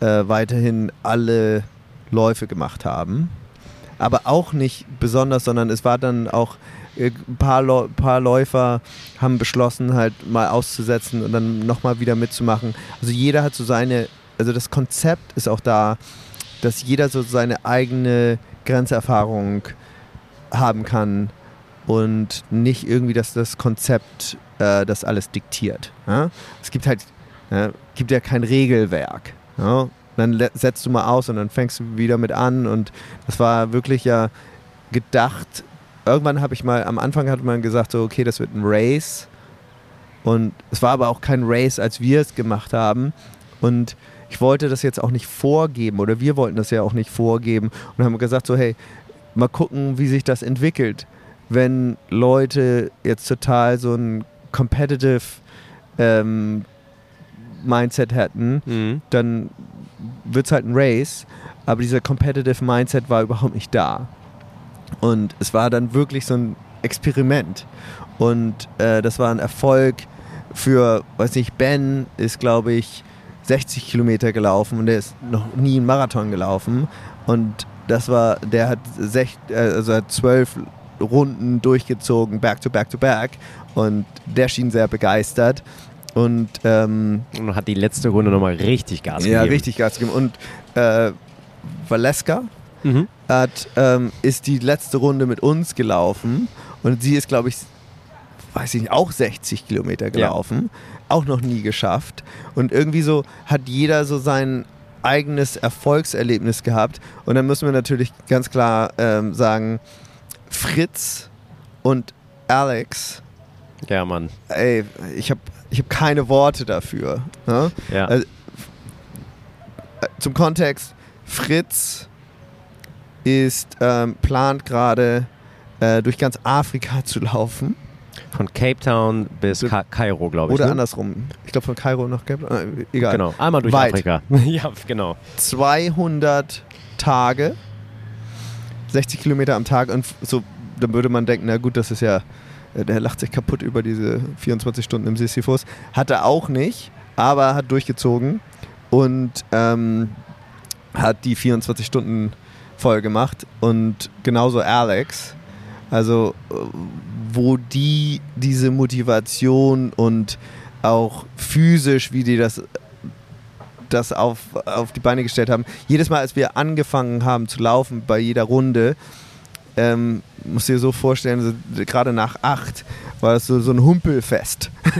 äh, weiterhin alle Läufe gemacht haben. Aber auch nicht besonders, sondern es war dann auch äh, ein paar, paar Läufer haben beschlossen, halt mal auszusetzen und dann nochmal wieder mitzumachen. Also jeder hat so seine, also das Konzept ist auch da, dass jeder so seine eigene Grenzerfahrung haben kann und nicht irgendwie, dass das Konzept äh, das alles diktiert. Ja? Es gibt halt, ja, gibt ja kein Regelwerk. Ja? Dann setzt du mal aus und dann fängst du wieder mit an und das war wirklich ja gedacht. Irgendwann habe ich mal, am Anfang hat man gesagt, so, okay, das wird ein Race. Und es war aber auch kein Race, als wir es gemacht haben. Und ich wollte das jetzt auch nicht vorgeben oder wir wollten das ja auch nicht vorgeben und haben gesagt so, hey, mal gucken, wie sich das entwickelt. Wenn Leute jetzt total so ein competitive ähm, Mindset hätten, dann wird es halt ein Race, aber dieser competitive Mindset war überhaupt nicht da. Und es war dann wirklich so ein Experiment. Und äh, das war ein Erfolg für, weiß nicht, Ben ist, glaube ich, 60 Kilometer gelaufen und der ist noch nie einen Marathon gelaufen. Und das war, der hat, sech, äh, also hat zwölf Runden durchgezogen, back to back to back. Und der schien sehr begeistert. Und ähm, Und hat die letzte Runde nochmal richtig Gas ja, gegeben. richtig Gas gegeben. Und äh, Valeska Mhm. hat, ähm, ist die letzte Runde mit uns gelaufen. Und sie ist, glaube ich, weiß ich nicht, auch 60 Kilometer gelaufen. Auch noch nie geschafft. Und irgendwie so hat jeder so sein eigenes Erfolgserlebnis gehabt. Und dann müssen wir natürlich ganz klar ähm, sagen, Fritz und Alex, Ja, Mann. ey, ich habe ich hab keine Worte dafür. Ne? Ja. Also, zum Kontext, Fritz ist, ähm, plant gerade äh, durch ganz Afrika zu laufen. Von Cape Town bis Ka Kairo, glaube ich. Oder ne? andersrum. Ich glaube von Kairo nach Cape Town. Äh, egal. Genau, einmal durch Weit. Afrika. ja, genau. 200 Tage, 60 Kilometer am Tag und so, dann würde man denken, na gut, das ist ja, äh, der lacht sich kaputt über diese 24 Stunden im Sisyphus. Hat er auch nicht, aber hat durchgezogen und ähm, hat die 24 Stunden voll gemacht und genauso Alex. Also äh, wo die diese Motivation und auch physisch, wie die das, das auf, auf die Beine gestellt haben. Jedes Mal, als wir angefangen haben zu laufen, bei jeder Runde, ähm, musst du dir so vorstellen, so, gerade nach acht war das so, so ein Humpelfest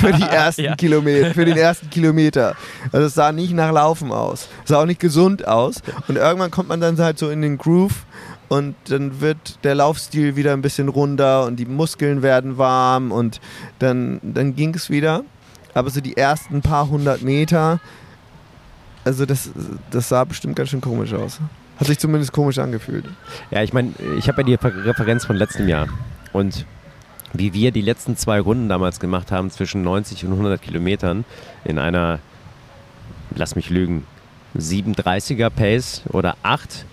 für, die ersten ja. Kilometer, für den ersten Kilometer. Also es sah nicht nach Laufen aus. Es sah auch nicht gesund aus. Und irgendwann kommt man dann halt so in den Groove und dann wird der Laufstil wieder ein bisschen runder und die Muskeln werden warm und dann, dann ging es wieder. Aber so die ersten paar hundert Meter, also das, das sah bestimmt ganz schön komisch aus. Hat sich zumindest komisch angefühlt. Ja, ich meine, ich habe ja die Referenz von letztem Jahr. Und wie wir die letzten zwei Runden damals gemacht haben, zwischen 90 und 100 Kilometern, in einer, lass mich lügen, 730er Pace oder 8.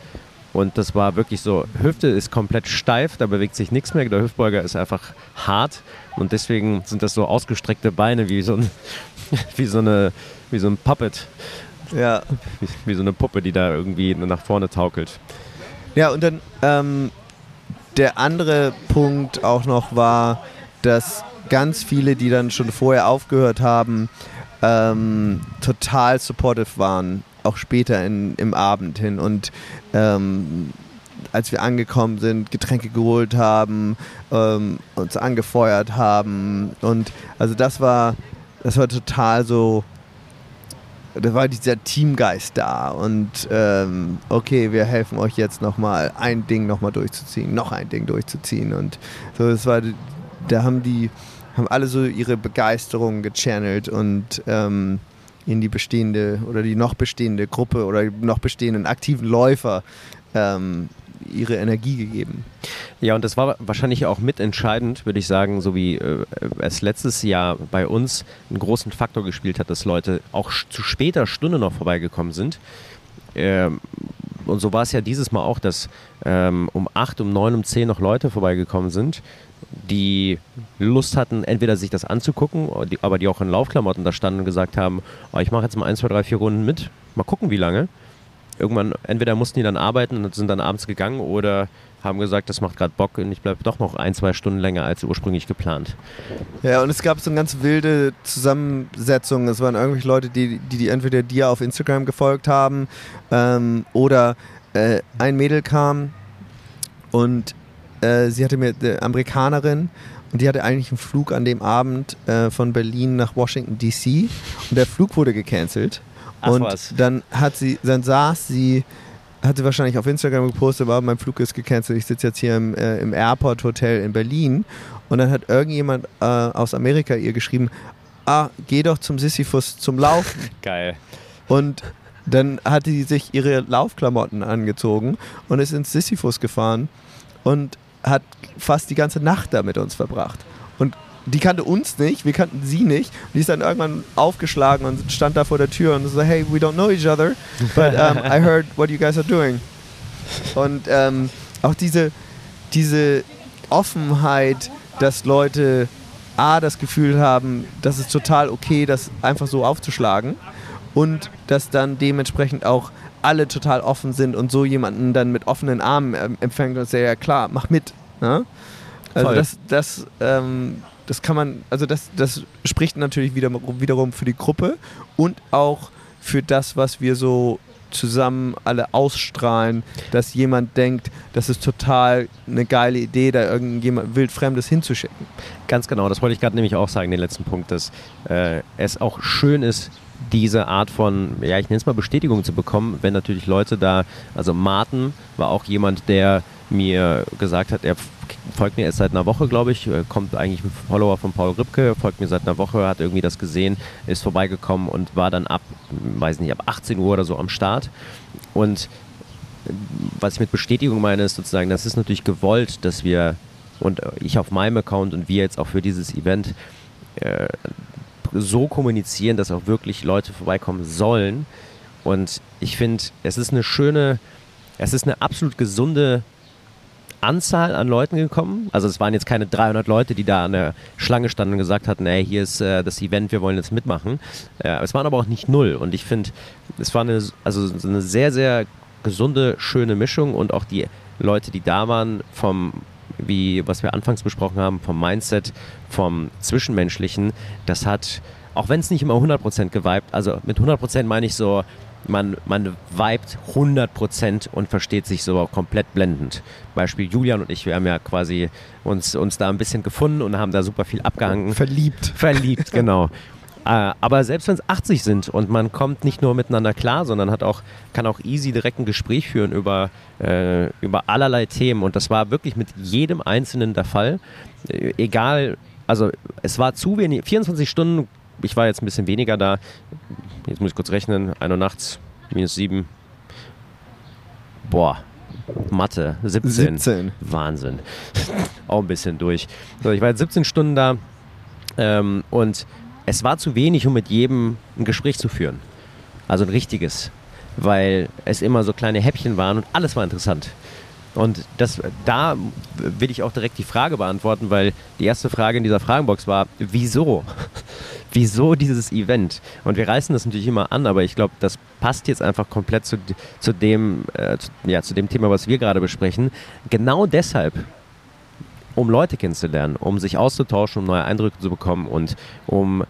Und das war wirklich so, Hüfte ist komplett steif, da bewegt sich nichts mehr. Der Hüftbeuger ist einfach hart. Und deswegen sind das so ausgestreckte Beine wie so, ein, wie so, eine, wie so ein Puppet. Ja. Wie, so eine Puppe, die da irgendwie nach vorne taukelt. Ja, und dann ähm, der andere Punkt auch noch war, dass ganz viele, die dann schon vorher aufgehört haben, ähm, total supportive waren, auch später in, im Abend hin. Und ähm, als wir angekommen sind, Getränke geholt haben, ähm, uns angefeuert haben. Und also das war, das war total so da war dieser Teamgeist da und ähm, okay, wir helfen euch jetzt nochmal ein Ding nochmal durchzuziehen, noch ein Ding durchzuziehen und so, das war, da haben die, haben alle so ihre Begeisterung gechannelt und ähm, in die bestehende oder die noch bestehende Gruppe oder noch bestehenden aktiven Läufer ähm, ihre Energie gegeben. Ja, und das war wahrscheinlich auch mitentscheidend, würde ich sagen, so wie äh, es letztes Jahr bei uns einen großen Faktor gespielt hat, dass Leute auch zu später Stunde noch vorbeigekommen sind. Ähm, und so war es ja dieses Mal auch, dass ähm, um 8, um 9, um 10 noch Leute vorbeigekommen sind, die Lust hatten, entweder sich das anzugucken, aber die auch in Laufklamotten da standen und gesagt haben, oh, ich mache jetzt mal 1, 2, 3, 4 Runden mit, mal gucken, wie lange irgendwann, entweder mussten die dann arbeiten und sind dann abends gegangen oder haben gesagt, das macht gerade Bock und ich bleibe doch noch ein, zwei Stunden länger als ursprünglich geplant. Ja, und es gab so eine ganz wilde Zusammensetzung. Es waren irgendwelche Leute, die, die, die entweder dir auf Instagram gefolgt haben ähm, oder äh, ein Mädel kam und äh, sie hatte mir, eine Amerikanerin, und die hatte eigentlich einen Flug an dem Abend äh, von Berlin nach Washington DC und der Flug wurde gecancelt. Ach, und was. dann hat sie, dann saß sie, hat sie wahrscheinlich auf Instagram gepostet, aber mein Flug ist gecancelt, ich sitze jetzt hier im, äh, im Airport Hotel in Berlin. Und dann hat irgendjemand äh, aus Amerika ihr geschrieben, ah, geh doch zum Sisyphus zum Laufen. Geil. Und dann hat sie sich ihre Laufklamotten angezogen und ist ins Sisyphus gefahren und hat fast die ganze Nacht da mit uns verbracht. Und die kannte uns nicht, wir kannten sie nicht. Und die ist dann irgendwann aufgeschlagen und stand da vor der Tür und so, hey, we don't know each other, but um, I heard what you guys are doing. Und ähm, auch diese, diese Offenheit, dass Leute A, das Gefühl haben, das ist total okay, das einfach so aufzuschlagen und dass dann dementsprechend auch alle total offen sind und so jemanden dann mit offenen Armen empfängt und sagt, ja klar, mach mit. Ne? Also Voll. das, das ähm, das kann man, also das, das spricht natürlich wieder, wiederum für die Gruppe und auch für das, was wir so zusammen alle ausstrahlen, dass jemand denkt, das ist total eine geile Idee, da irgendjemand wildfremdes hinzuschicken. Ganz genau, das wollte ich gerade nämlich auch sagen, den letzten Punkt, dass äh, es auch schön ist, diese Art von, ja, ich nenne es mal Bestätigung zu bekommen, wenn natürlich Leute da, also Martin war auch jemand, der mir gesagt hat, er folgt mir erst seit einer Woche, glaube ich, kommt eigentlich ein Follower von Paul Ripke, folgt mir seit einer Woche, hat irgendwie das gesehen, ist vorbeigekommen und war dann ab, weiß nicht, ab 18 Uhr oder so am Start. Und was ich mit Bestätigung meine, ist sozusagen, das ist natürlich gewollt, dass wir und ich auf meinem Account und wir jetzt auch für dieses Event äh, so kommunizieren, dass auch wirklich Leute vorbeikommen sollen. Und ich finde, es ist eine schöne, es ist eine absolut gesunde Anzahl an Leuten gekommen. Also es waren jetzt keine 300 Leute, die da an der Schlange standen und gesagt hatten, ey, hier ist äh, das Event, wir wollen jetzt mitmachen. Äh, es waren aber auch nicht null. Und ich finde, es war eine, also eine sehr, sehr gesunde, schöne Mischung und auch die Leute, die da waren, vom wie was wir anfangs besprochen haben, vom Mindset, vom Zwischenmenschlichen, das hat, auch wenn es nicht immer 100% geweibt, also mit 100% meine ich so, man, man vibet 100% und versteht sich so komplett blendend. Beispiel Julian und ich, wir haben ja quasi uns, uns da ein bisschen gefunden und haben da super viel abgehangen. Verliebt. Verliebt, genau. Äh, aber selbst wenn es 80 sind und man kommt nicht nur miteinander klar, sondern hat auch, kann auch easy direkt ein Gespräch führen über, äh, über allerlei Themen. Und das war wirklich mit jedem Einzelnen der Fall. Äh, egal, also es war zu wenig, 24 Stunden, ich war jetzt ein bisschen weniger da. Jetzt muss ich kurz rechnen, 1 Uhr nachts, minus 7. Boah, Mathe, 17. 17. Wahnsinn. auch ein bisschen durch. So, ich war jetzt 17 Stunden da ähm, und es war zu wenig, um mit jedem ein Gespräch zu führen. Also ein richtiges. Weil es immer so kleine Häppchen waren und alles war interessant. Und das, da will ich auch direkt die Frage beantworten, weil die erste Frage in dieser Fragenbox war, wieso? Wieso dieses Event? Und wir reißen das natürlich immer an, aber ich glaube, das passt jetzt einfach komplett zu, zu, dem, äh, zu, ja, zu dem Thema, was wir gerade besprechen. Genau deshalb um Leute kennenzulernen, um sich auszutauschen, um neue Eindrücke zu bekommen und um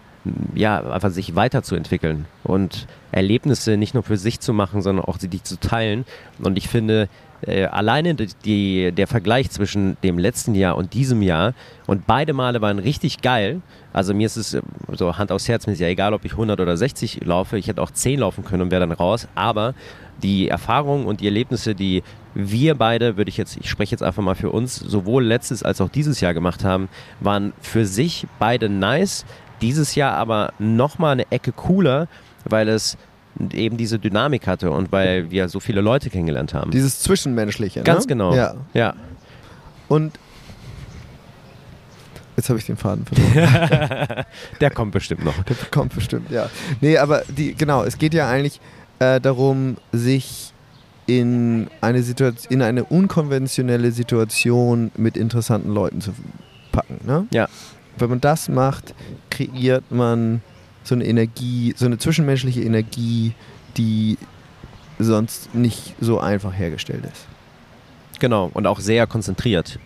ja, einfach sich weiterzuentwickeln und Erlebnisse nicht nur für sich zu machen, sondern auch sie zu teilen. Und ich finde, äh, alleine die, der Vergleich zwischen dem letzten Jahr und diesem Jahr und beide Male waren richtig geil. Also mir ist es äh, so Hand aufs Herz, mir ist ja egal, ob ich 100 oder 60 laufe. Ich hätte auch 10 laufen können und wäre dann raus. Aber die Erfahrungen und die Erlebnisse, die wir beide, würde ich jetzt, ich spreche jetzt einfach mal für uns, sowohl letztes als auch dieses Jahr gemacht haben, waren für sich beide nice. Dieses Jahr aber nochmal eine Ecke cooler, weil es eben diese Dynamik hatte und weil wir so viele Leute kennengelernt haben. Dieses Zwischenmenschliche. Ganz ne? genau. Ja. ja. Und jetzt habe ich den Faden verloren. Der kommt bestimmt noch. Der kommt bestimmt, ja. Nee, aber die, genau, es geht ja eigentlich äh, darum, sich in eine, Situation, in eine unkonventionelle Situation mit interessanten Leuten zu packen. Ne? Ja. Wenn man das macht, kreiert man so eine Energie, so eine zwischenmenschliche Energie, die sonst nicht so einfach hergestellt ist. Genau, und auch sehr konzentriert.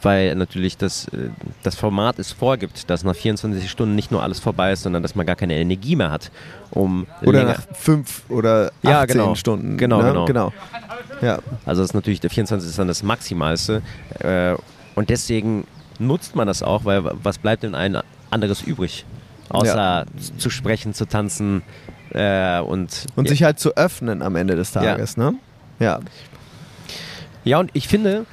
Weil natürlich das, äh, das Format es vorgibt, dass nach 24 Stunden nicht nur alles vorbei ist, sondern dass man gar keine Energie mehr hat, um. Oder länger nach fünf oder 18 Ja, genau. Stunden. Genau, ne? genau. genau. Ja. Also das ist natürlich, der 24 ist dann das Maximalste. Äh, und deswegen nutzt man das auch, weil was bleibt denn ein anderes übrig? Außer zu sprechen, zu tanzen äh, und. Und ja. sich halt zu öffnen am Ende des Tages, ne? Ja. Ja, und ich finde,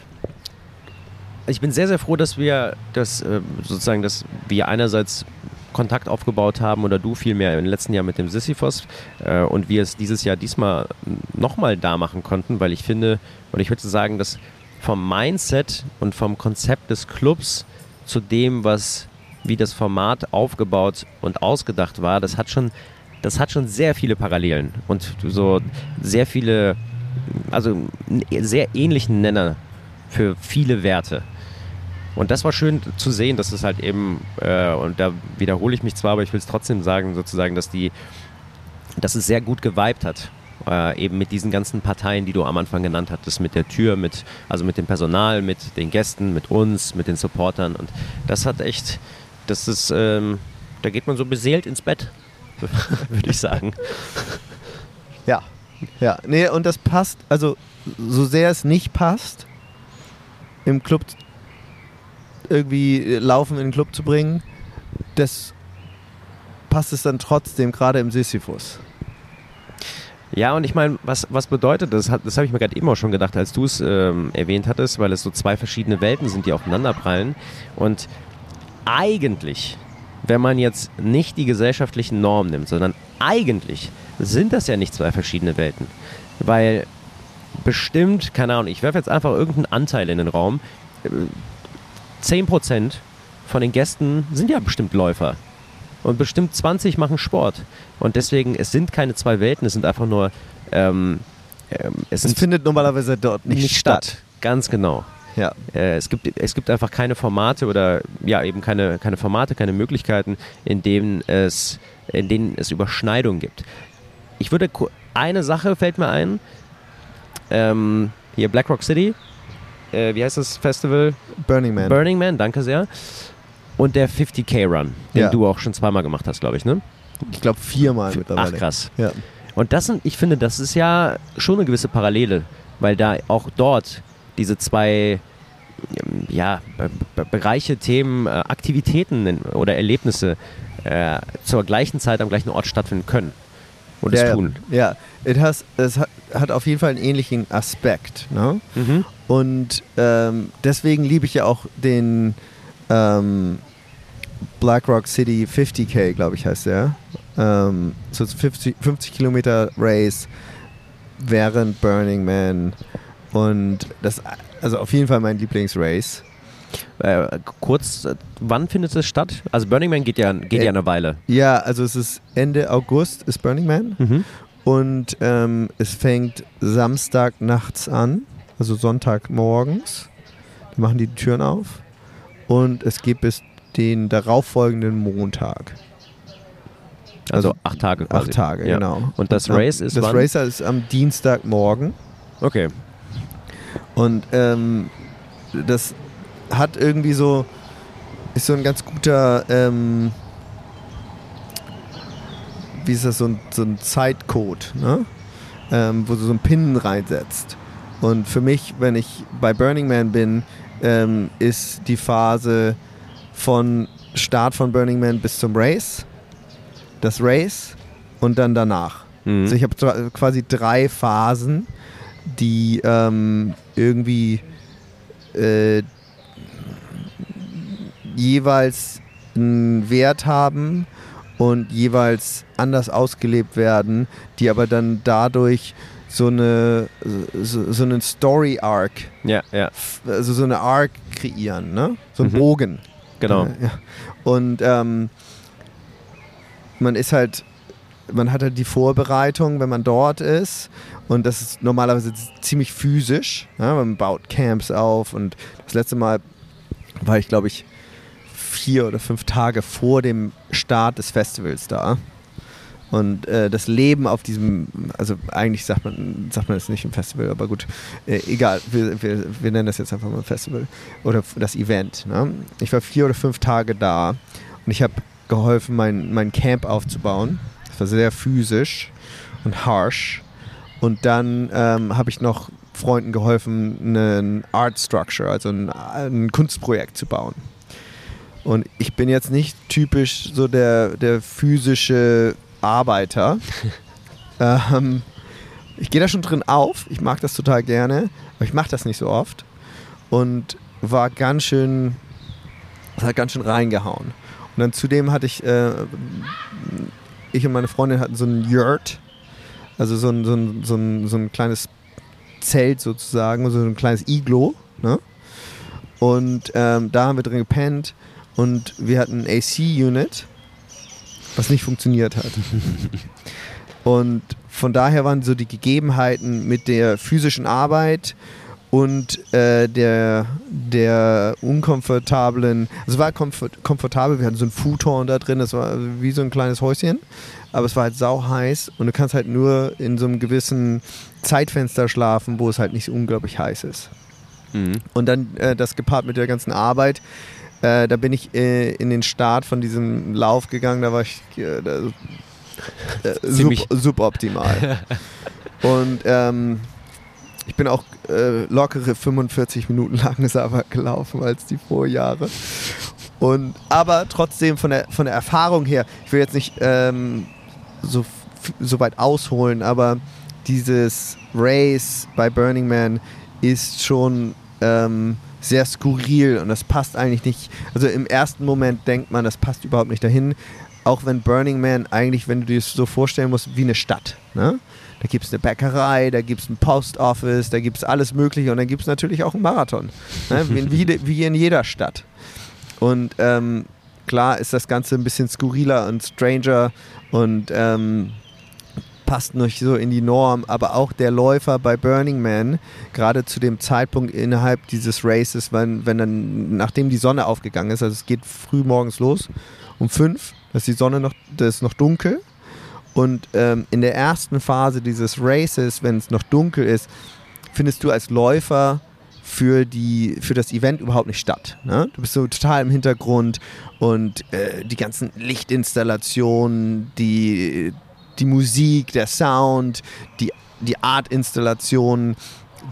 ich bin sehr, sehr froh, dass wir das äh, sozusagen, dass wir einerseits Kontakt aufgebaut haben oder du vielmehr im letzten Jahr mit dem Sisyphos äh, und wir es dieses Jahr diesmal nochmal da machen konnten, weil ich finde, und ich würde sagen, dass vom Mindset und vom Konzept des Clubs zu dem, was wie das Format aufgebaut und ausgedacht war, das hat schon, das hat schon sehr viele Parallelen und so sehr viele, also sehr ähnlichen Nenner für viele Werte. Und das war schön zu sehen, dass es halt eben, äh, und da wiederhole ich mich zwar, aber ich will es trotzdem sagen, sozusagen, dass die, dass es sehr gut geweibt hat. Äh, eben mit diesen ganzen Parteien, die du am Anfang genannt hattest, mit der Tür, mit, also mit dem Personal, mit den Gästen, mit uns, mit den Supportern. Und das hat echt, das ist, ähm, da geht man so beseelt ins Bett, würde ich sagen. Ja. Ja. Nee, und das passt, also so sehr es nicht passt, im Club irgendwie Laufen in den Club zu bringen, das passt es dann trotzdem, gerade im Sisyphus. Ja, und ich meine, was, was bedeutet das? Das habe ich mir gerade eben auch schon gedacht, als du es ähm, erwähnt hattest, weil es so zwei verschiedene Welten sind, die aufeinanderprallen. Und eigentlich, wenn man jetzt nicht die gesellschaftlichen Normen nimmt, sondern eigentlich sind das ja nicht zwei verschiedene Welten. Weil bestimmt, keine Ahnung, ich werfe jetzt einfach irgendeinen Anteil in den Raum. äh, 10% von den Gästen sind ja bestimmt Läufer. Und bestimmt 20 machen Sport. Und deswegen, es sind keine zwei Welten, es sind einfach nur, ähm, ähm, es Es findet normalerweise dort nicht, nicht statt. Ganz genau. Ja. Äh, es, gibt, es gibt einfach keine Formate oder ja eben keine, keine Formate, keine Möglichkeiten, in denen es, in denen es Überschneidungen gibt. Ich würde eine Sache fällt mir ein, ähm, hier Black Rock City. Äh, wie heißt das Festival? Burning Man. Burning Man, danke sehr. Und der 50k Run, den Ja. du auch schon zweimal gemacht hast, glaube ich, ne? ich glaube viermal mittlerweile. Ach krass. Ja. Und das sind, ich finde, das ist ja schon eine gewisse Parallele, weil da auch dort diese zwei ähm, ja, Be Be Bereiche, Themen, äh, Aktivitäten oder Erlebnisse äh, zur gleichen Zeit am gleichen Ort stattfinden können und es tun. Ja, It has, es hat, hat auf jeden Fall einen ähnlichen Aspekt. Ne? Mhm. Und ähm, deswegen liebe ich ja auch den ähm, Black Rock City 50K, glaube ich, heißt der. Ähm, so 50, 50 Kilometer Race während Burning Man. Und das also auf jeden Fall mein Lieblingsrace. Äh, kurz, äh, wann findet es statt? Also Burning Man geht ja, geht Äh, ja eine Weile. Ja, also es ist Ende August ist Burning Man. Mhm. Und ähm, es fängt Samstag nachts an, also Sonntag morgens. Da machen die die Türen auf. Und es geht bis den darauffolgenden Montag. Also, Also acht Tage quasi. Acht Tage, ja. genau. Und das Race ist Das wann? Race ist am Dienstagmorgen. Okay. Und ähm, das hat irgendwie so, ist so ein ganz guter, ähm, wie ist das, so ein, so ein Zeitcode, ne? ähm, wo du so einen Pin reinsetzt. Und für mich, wenn ich bei Burning Man bin, ähm, ist die Phase von Start von Burning Man bis zum Race, das Race und dann danach. Mhm. Also ich habe quasi drei Phasen, die ähm, irgendwie äh, jeweils einen Wert haben und jeweils anders ausgelebt werden, die aber dann dadurch so eine so, so einen Story Arc, ja, ja, also so eine Arc kreieren, ne? So ein Mhm. Bogen. genau. Ja. Und ähm, man ist halt, man hat halt die Vorbereitung, wenn man dort ist. Und das ist normalerweise ziemlich physisch. Ja? Man baut Camps auf. Und das letzte Mal war ich, glaube ich, vier oder fünf Tage vor dem Start des Festivals da. Und äh, das Leben auf diesem, also eigentlich sagt man, sagt man es nicht im Festival, aber gut, äh, egal, wir, wir, wir nennen das jetzt einfach mal Festival oder das Event. Ne? Ich war vier oder fünf Tage da und ich habe geholfen, mein, mein Camp aufzubauen. Das war sehr physisch und harsh. Und dann ähm, habe ich noch Freunden geholfen, einen Art Structure, also ein, ein Kunstprojekt zu bauen. Und ich bin jetzt nicht typisch so der, der physische Arbeiter. ähm, ich gehe da schon drin auf. Ich mag das total gerne, aber ich mache das nicht so oft. Und war ganz schön, das hat ganz schön reingehauen. Und dann zudem hatte ich, äh, ich und meine Freundin hatten so einen Yurt, also so ein, so ein, so ein, so ein kleines Zelt sozusagen, so ein kleines Iglo. Ne? Und ähm, da haben wir drin gepennt und wir hatten ein AC-Unit, was nicht funktioniert hat. und von daher waren so die Gegebenheiten mit der physischen Arbeit und äh, der, der unkomfortablen, also es war komfort, komfortabel, wir hatten so ein Futon da drin, das war wie so ein kleines Häuschen, aber es war halt sau heiß und du kannst halt nur in so einem gewissen Zeitfenster schlafen, wo es halt nicht so unglaublich heiß ist. Mhm. Und dann äh, das gepaart mit der ganzen Arbeit. Äh, da bin ich äh, in den Start von diesem Lauf gegangen, da war ich äh, da, äh, sub, suboptimal. Und ähm, ich bin auch äh, lockere 45 Minuten langsamer gelaufen als die Vorjahre. Und, aber trotzdem von der, von der Erfahrung her, ich will jetzt nicht ähm, so, so weit ausholen, aber dieses Race bei Burning Man ist schon ähm, sehr skurril und das passt eigentlich nicht. Also im ersten Moment denkt man, das passt überhaupt nicht dahin. Auch wenn Burning Man eigentlich, wenn du dir das so vorstellen musst, wie eine Stadt. Ne? Da gibt es eine Bäckerei, da gibt es ein Post Office, da gibt es alles Mögliche und dann gibt es natürlich auch einen Marathon. Ne? Wie, wie, wie in jeder Stadt. Und ähm, klar ist das Ganze ein bisschen skurriler und stranger und ähm, passt nicht so in die Norm, aber auch der Läufer bei Burning Man, gerade zu dem Zeitpunkt innerhalb dieses Races, wenn, wenn dann, nachdem die Sonne aufgegangen ist, also es geht früh morgens los, um fünf, da ist die Sonne noch, das ist noch dunkel und ähm, in der ersten Phase dieses Races, wenn es noch dunkel ist, findest du als Läufer für, die, für das Event überhaupt nicht statt. Ne? Du bist so total im Hintergrund und äh, die ganzen Lichtinstallationen, die, die Musik, der Sound, die, die Artinstallationen,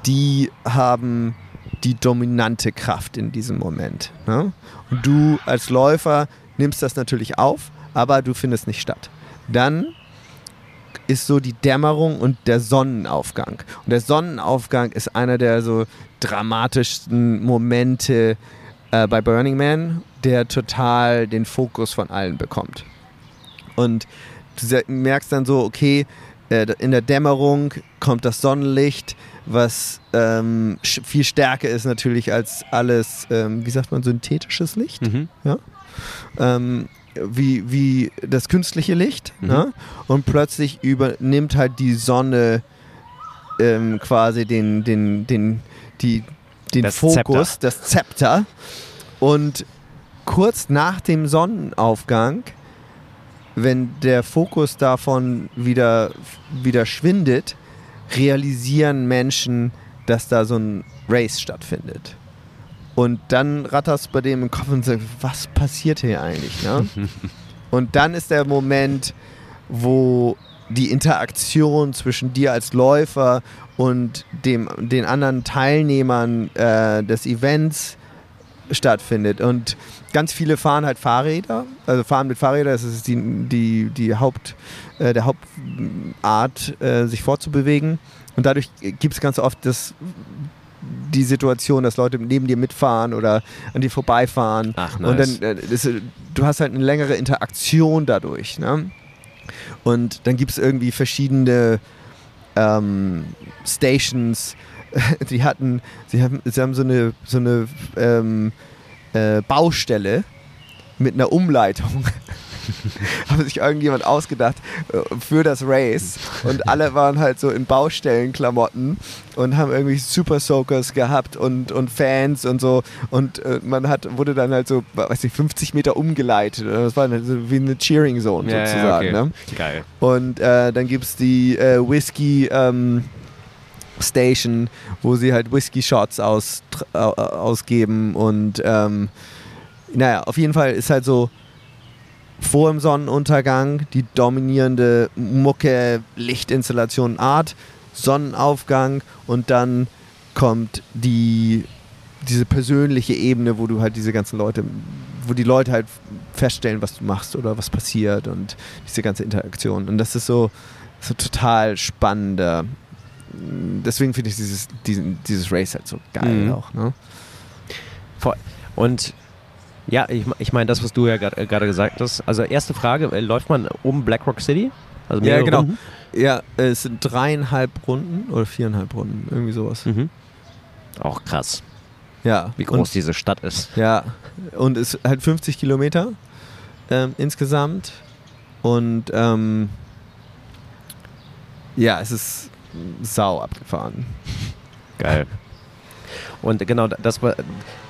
die haben die dominante Kraft in diesem Moment. Ne? Und du als Läufer nimmst das natürlich auf, aber du findest nicht statt. Dann ist so die Dämmerung und der Sonnenaufgang. Und der Sonnenaufgang ist einer der so dramatischsten Momente äh, bei Burning Man, der total den Fokus von allen bekommt. Und du merkst dann so, okay, äh, in der Dämmerung kommt das Sonnenlicht, was ähm, viel stärker ist natürlich als alles, ähm, wie sagt man, synthetisches Licht. Mhm. Ja? Ähm, wie, wie das künstliche Licht. Mhm. Ne? Und plötzlich übernimmt halt die Sonne ähm, quasi den, den, den, die, den das Fokus, Zepter. das Zepter. Und kurz nach dem Sonnenaufgang, wenn der Fokus davon wieder, wieder schwindet, realisieren Menschen, dass da so ein Race stattfindet. Und dann ratterst du bei dem im Kopf und sagst, was passiert hier eigentlich? Ne? und dann ist der Moment, wo die Interaktion zwischen dir als Läufer und dem, den anderen Teilnehmern äh, des Events stattfindet. Und ganz viele fahren halt Fahrräder, also fahren mit Fahrrädern, das ist die, die, die Haupt, äh, der Hauptart, äh, sich fortzubewegen. Und dadurch gibt es ganz oft das die Situation, dass Leute neben dir mitfahren oder an dir vorbeifahren. Ach, nice. Und dann, äh, das, du hast halt eine längere Interaktion dadurch. Ne? Und dann gibt es irgendwie verschiedene ähm, Stations, die hatten, sie haben, sie haben so eine, so eine ähm, äh, Baustelle mit einer Umleitung. haben sich irgendjemand ausgedacht äh, für das Race und alle waren halt so in Baustellenklamotten und haben irgendwie Super Soakers gehabt und, und Fans und so und äh, man hat, wurde dann halt so, weiß nicht, 50 Meter umgeleitet. Das war so wie eine Cheering Zone ja, sozusagen. Ja, okay. ne? Geil. Und äh, dann gibt es die äh, Whisky ähm, Station, wo sie halt Whisky-Shots aus, ausgeben und ähm, naja, auf jeden Fall ist halt so vor dem Sonnenuntergang die dominierende Mucke, Lichtinstallation Art, Sonnenaufgang und dann kommt die diese persönliche Ebene, wo du halt diese ganzen Leute, wo die Leute halt feststellen, was du machst oder was passiert und diese ganze Interaktion. Und das ist so, so total spannender. Deswegen finde ich dieses, diesen, dieses Race halt so geil mhm. auch. Ne? Und ja, ich, ich meine, das, was du ja gerade gesagt hast. Also erste Frage, äh, läuft man um Blackrock City? Also ja, genau. Runden? Ja, es sind dreieinhalb Runden oder viereinhalb Runden, irgendwie sowas. Mhm. Auch krass. Ja. Wie groß und, diese Stadt ist. Ja, und es ist halt 50 Kilometer ähm, insgesamt. Und ähm, ja, es ist sau abgefahren. Geil. Und genau, das war,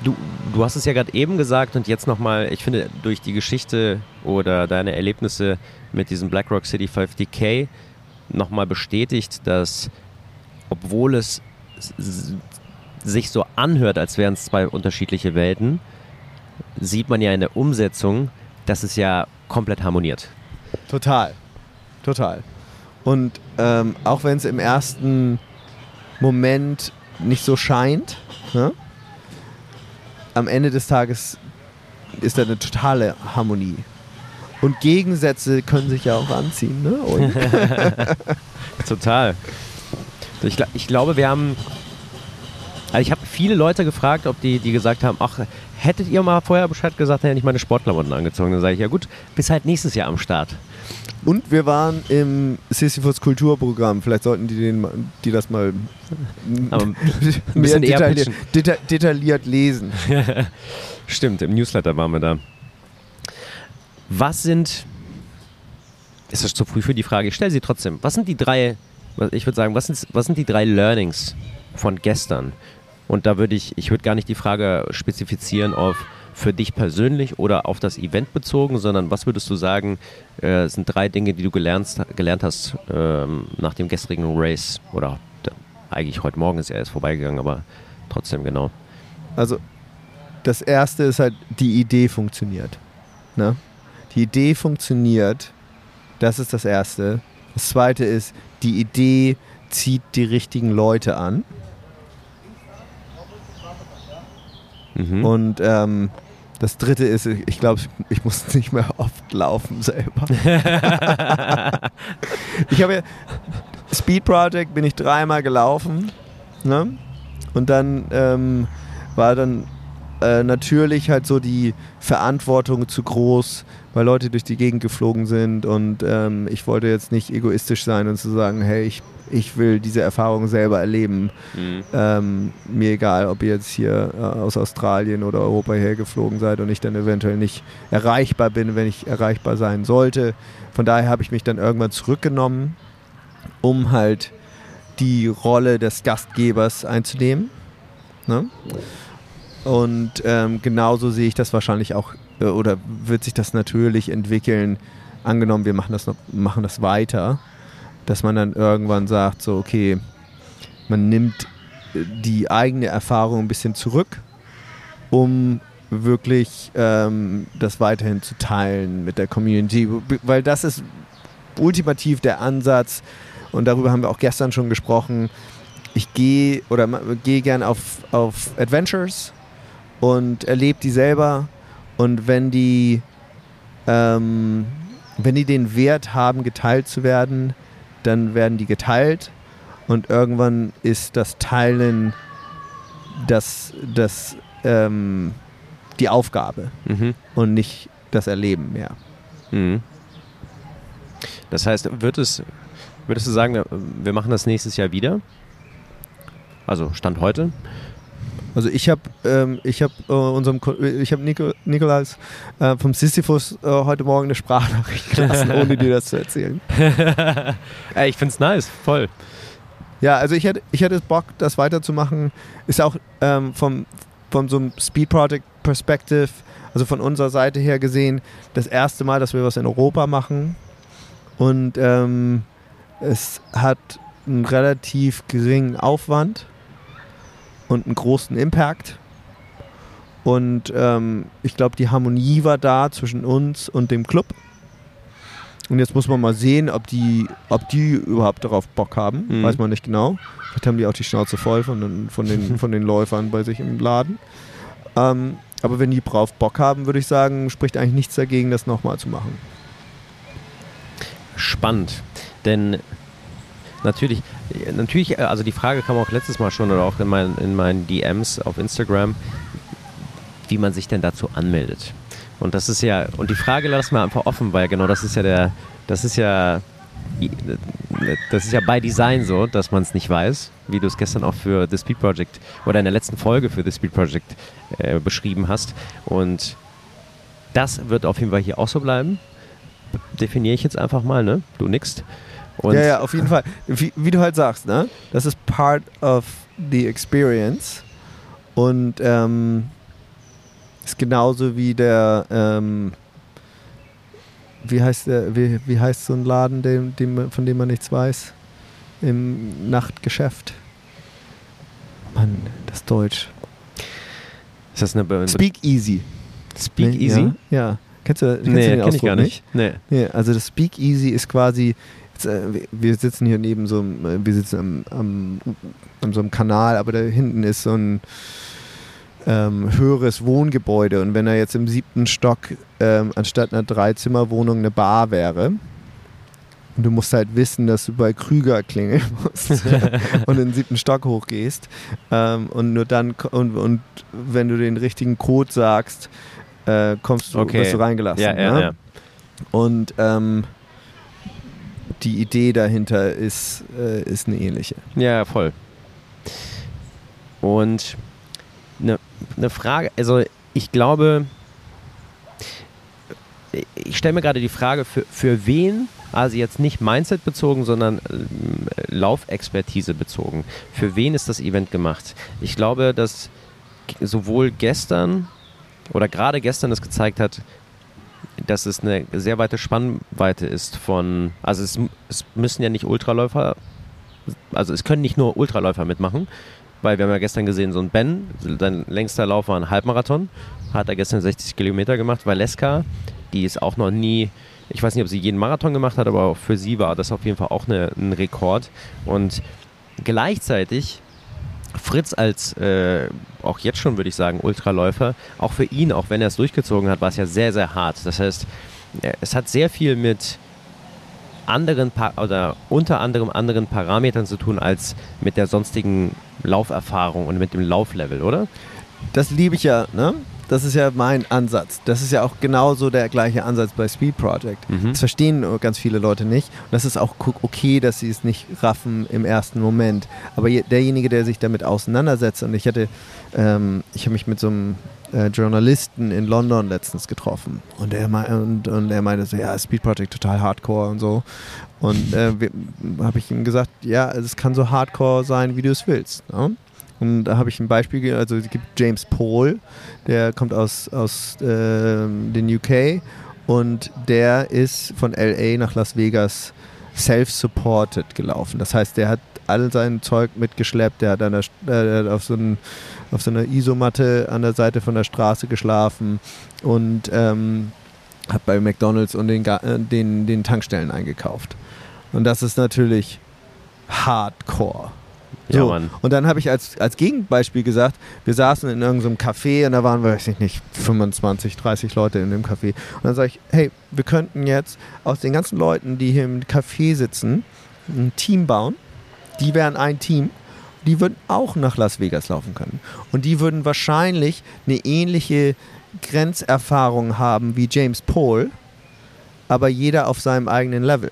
du, du hast es ja gerade eben gesagt und jetzt nochmal, ich finde, durch die Geschichte oder deine Erlebnisse mit diesem BlackRock City 50K nochmal bestätigt, dass obwohl es sich so anhört, als wären es zwei unterschiedliche Welten, sieht man ja in der Umsetzung, dass es ja komplett harmoniert. Total, total. Und ähm, auch wenn es im ersten Moment nicht so scheint, Ne? Am Ende des Tages ist da eine totale Harmonie. Und Gegensätze können sich ja auch anziehen. Ne? Total. Ich, ich, glaube, wir haben. Also ich habe viele Leute gefragt, ob die, die gesagt haben, ach, hättet ihr mal vorher Bescheid gesagt, dann hätte ich meine Sportklamotten angezogen. Dann sage ich, ja gut, bis halt nächstes Jahr am Start. Und wir waren im Sisyphus Kulturprogramm. Vielleicht sollten die, den, die das mal ein bisschen detailliert, deta detailliert lesen. Stimmt, im Newsletter waren wir da. Was sind, ist das zu früh für die Frage, ich stelle sie trotzdem. Was sind die drei, ich würde sagen, was sind, was sind die drei Learnings von gestern? Und da würde ich, ich würde gar nicht die Frage spezifizieren auf für dich persönlich oder auf das Event bezogen, sondern was würdest du sagen, äh, sind drei Dinge, die du gelernt, gelernt hast ähm, nach dem gestrigen Race oder eigentlich heute Morgen ist er erst vorbeigegangen, aber trotzdem genau. Also das erste ist halt, die Idee funktioniert. Ne? Die Idee funktioniert. Das ist das erste. Das zweite ist, die Idee zieht die richtigen Leute an. Mhm. Und ähm, das dritte ist, ich glaube, ich muss nicht mehr oft laufen selber. ich habe ja Speed Project bin ich dreimal gelaufen. Ne? Und dann ähm, war dann äh, natürlich halt so die Verantwortung zu groß, weil Leute durch die Gegend geflogen sind und ähm, ich wollte jetzt nicht egoistisch sein und zu sagen, hey, ich, ich will diese Erfahrung selber erleben. Mhm. Ähm, mir egal, ob ihr jetzt hier äh, aus Australien oder Europa hergeflogen seid und ich dann eventuell nicht erreichbar bin, wenn ich erreichbar sein sollte. Von daher habe ich mich dann irgendwann zurückgenommen, um halt die Rolle des Gastgebers einzunehmen. Ne? Und ähm, genauso sehe ich das wahrscheinlich auch, äh, oder wird sich das natürlich entwickeln. Angenommen, wir machen das, noch, machen das weiter, dass man dann irgendwann sagt, so, okay, man nimmt äh, die eigene Erfahrung ein bisschen zurück, um wirklich ähm, das weiterhin zu teilen mit der Community. Weil das ist ultimativ der Ansatz, und darüber haben wir auch gestern schon gesprochen. Ich gehe oder gehe gern auf, auf Adventures und erlebe die selber. Und wenn die, ähm, wenn die den Wert haben, geteilt zu werden, dann werden die geteilt. Und irgendwann ist das Teilen das, das, ähm, die Aufgabe Mhm. und nicht das Erleben mehr. Mhm. Das heißt, wird es, würdest du sagen, wir machen das nächstes Jahr wieder? Also Stand heute? Also ich habe ähm, ich habe äh, unserem Ko ich habe Nico, Nikolaus äh, vom Sisyphus äh, heute Morgen eine Sprachnachricht gelassen, ohne dir das zu erzählen. Ey, ich find's nice, voll. Ja, also ich hätte ich hätte Bock, das weiterzumachen. Ist auch ähm, vom von so einem Speed Project Perspective, also von unserer Seite her gesehen, das erste Mal, dass wir was in Europa machen. Und ähm, es hat einen relativ geringen Aufwand und einen großen Impact. Und ähm, ich glaube, die Harmonie war da zwischen uns und dem Club. Und jetzt muss man mal sehen, ob die, ob die überhaupt darauf Bock haben. Mhm. Weiß man nicht genau. Vielleicht haben die auch die Schnauze voll von den, von den, von den Läufern bei sich im Laden. Ähm, aber wenn die drauf Bock haben, würde ich sagen, spricht eigentlich nichts dagegen, das nochmal zu machen. Spannend. Denn natürlich, natürlich, also die Frage kam auch letztes Mal schon oder auch in meinen, in meinen DMs auf Instagram, wie man sich denn dazu anmeldet. Und das ist ja, und die Frage lassen wir einfach offen, weil genau das ist ja der, das ist ja, das ist ja bei Design so, dass man es nicht weiß, wie du es gestern auch für The Speed Project oder in der letzten Folge für The Speed Project äh, beschrieben hast. Und das wird auf jeden Fall hier auch so bleiben. Definiere ich jetzt einfach mal, ne? Du nix. Und ja, ja, auf jeden Fall. Wie, wie du halt sagst, ne? Das ist part of the experience. Und ähm, ist genauso wie der, ähm, wie heißt der, wie, wie heißt so ein Laden, dem, dem, von dem man nichts weiß? Im Nachtgeschäft. Mann, das Deutsch. Ist das eine Be Speak Easy. Speak Ne? Easy? Ja. ja. Kennst du, kennst du Nee, den kenn ich Ausdruck gar nicht. Nee. Nee, also das Speak Easy ist quasi, wir- wir sitzen hier neben so einem, äh, wir sitzen am, am, an so einem Kanal, aber da hinten ist so ein ähm, höheres Wohngebäude und wenn da jetzt im siebten Stock ähm, anstatt einer Dreizimmerwohnung eine Bar wäre, und du musst halt wissen, dass du bei Krüger klingeln musst und in den siebten Stock hochgehst. Ähm, und nur dann, und, und wenn du den richtigen Code sagst, äh, kommst du, Okay. wirst du reingelassen. Ja, ja, ne? ja. Und ähm, die Idee dahinter ist, äh, ist eine ähnliche. Ja, voll. Und eine ne Frage, also ich glaube, ich stelle mir gerade die Frage, für, für wen, also jetzt nicht Mindset bezogen, sondern ähm, Laufexpertise bezogen, für wen ist das Event gemacht? Ich glaube, dass sowohl gestern oder gerade gestern es gezeigt hat, dass es eine sehr weite Spannweite ist von, also es, es müssen ja nicht Ultraläufer also es können nicht nur Ultraläufer mitmachen, weil wir haben ja gestern gesehen, so ein Ben, sein längster Lauf war ein Halbmarathon, hat er gestern 60 Kilometer gemacht. Valeska, die ist auch noch nie, ich weiß nicht, ob sie jeden Marathon gemacht hat, aber für sie war das auf jeden Fall auch eine, ein Rekord. Und gleichzeitig Fritz als, äh, auch jetzt schon würde ich sagen, Ultraläufer, auch für ihn, auch wenn er es durchgezogen hat, war es ja sehr, sehr hart. Das heißt, äh, es hat sehr viel mit anderen pa oder unter anderem anderen Parametern zu tun als mit der sonstigen Lauferfahrung und mit dem Lauflevel, oder? Das liebe ich ja, ne? Das ist ja mein Ansatz. Das ist ja auch genauso der gleiche Ansatz bei Speed Project. Mhm. Das verstehen ganz viele Leute nicht. Und das ist auch okay, dass sie es nicht raffen im ersten Moment. Aber derjenige, der sich damit auseinandersetzt, und ich hatte, ähm, ich habe mich mit so einem äh, Journalisten in London letztens getroffen und er, und, und er meinte so, ja, Speed Project total hardcore und so. Und äh, habe ich ihm gesagt, ja, es kann so hardcore sein, wie du es willst. Ne? Und da habe ich ein Beispiel, also es gibt James Paul, der kommt aus, aus äh, den UK und der ist von LA nach Las Vegas self-supported gelaufen. Das heißt, der hat all sein Zeug mitgeschleppt, der hat, der, äh, auf, so ein, auf so einer Isomatte an der Seite von der Straße geschlafen und ähm, hat bei McDonalds und den, äh, den, den Tankstellen eingekauft. Und das ist natürlich Hardcore. So, Ja, Mann. und dann habe ich als, als Gegenbeispiel gesagt, wir saßen in irgendeinem Café und da waren, weiß ich nicht, 25, 30 Leute in dem Café. Und dann sage ich, hey, wir könnten jetzt aus den ganzen Leuten, die hier im Café sitzen, ein Team bauen. Die wären ein Team. Die würden auch nach Las Vegas laufen können. Und die würden wahrscheinlich eine ähnliche Grenzerfahrung haben wie James Paul, aber jeder auf seinem eigenen Level.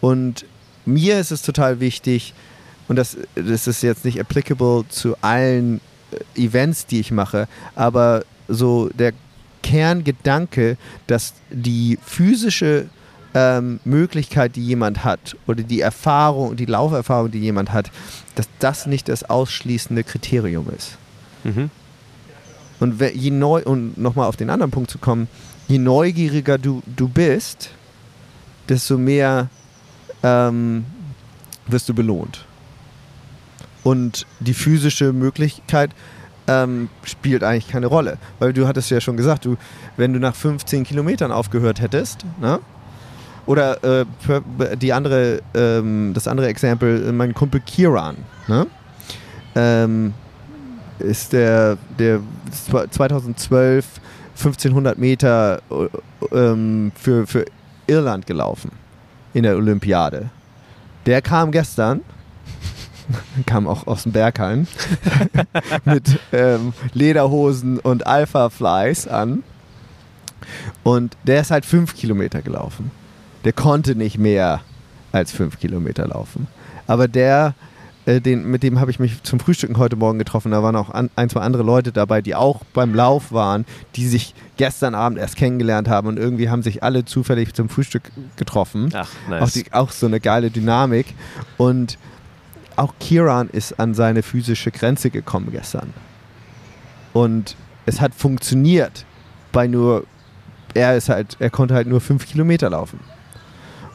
Und mir ist es total wichtig, und das, das ist jetzt nicht applicable zu allen äh, Events, die ich mache, aber so der Kerngedanke, dass die physische ähm, Möglichkeit, die jemand hat, oder die Erfahrung, die Lauferfahrung, die jemand hat, dass das nicht das ausschließende Kriterium ist. Mhm. Und je neu, und nochmal auf den anderen Punkt zu kommen, je neugieriger du, du bist, desto mehr ähm, wirst du belohnt. Und die physische Möglichkeit ähm, spielt eigentlich keine Rolle. Weil du hattest ja schon gesagt, du, wenn du nach 15 Kilometern aufgehört hättest, ne? Oder äh, die andere, ähm, das andere Exempel, mein Kumpel Kiran, ne? Ähm, ist der, der 2012 1500 Meter äh, ähm, für, für Irland gelaufen in der Olympiade. Der kam gestern, kam auch aus dem Berghain, mit ähm, Lederhosen und Alpha Flies an. Und der ist halt fünf Kilometer gelaufen. Der konnte nicht mehr als fünf Kilometer laufen. Aber der, äh, den, mit dem habe ich mich zum Frühstücken heute Morgen getroffen. Da waren auch an, ein, zwei andere Leute dabei, die auch beim Lauf waren, die sich gestern Abend erst kennengelernt haben und irgendwie haben sich alle zufällig zum Frühstück getroffen. Ach, Auch, nice. die, auch so eine geile Dynamik. Und auch Kiran ist an seine physische Grenze gekommen gestern. Und es hat funktioniert bei nur, er ist halt, er konnte halt nur fünf Kilometer laufen.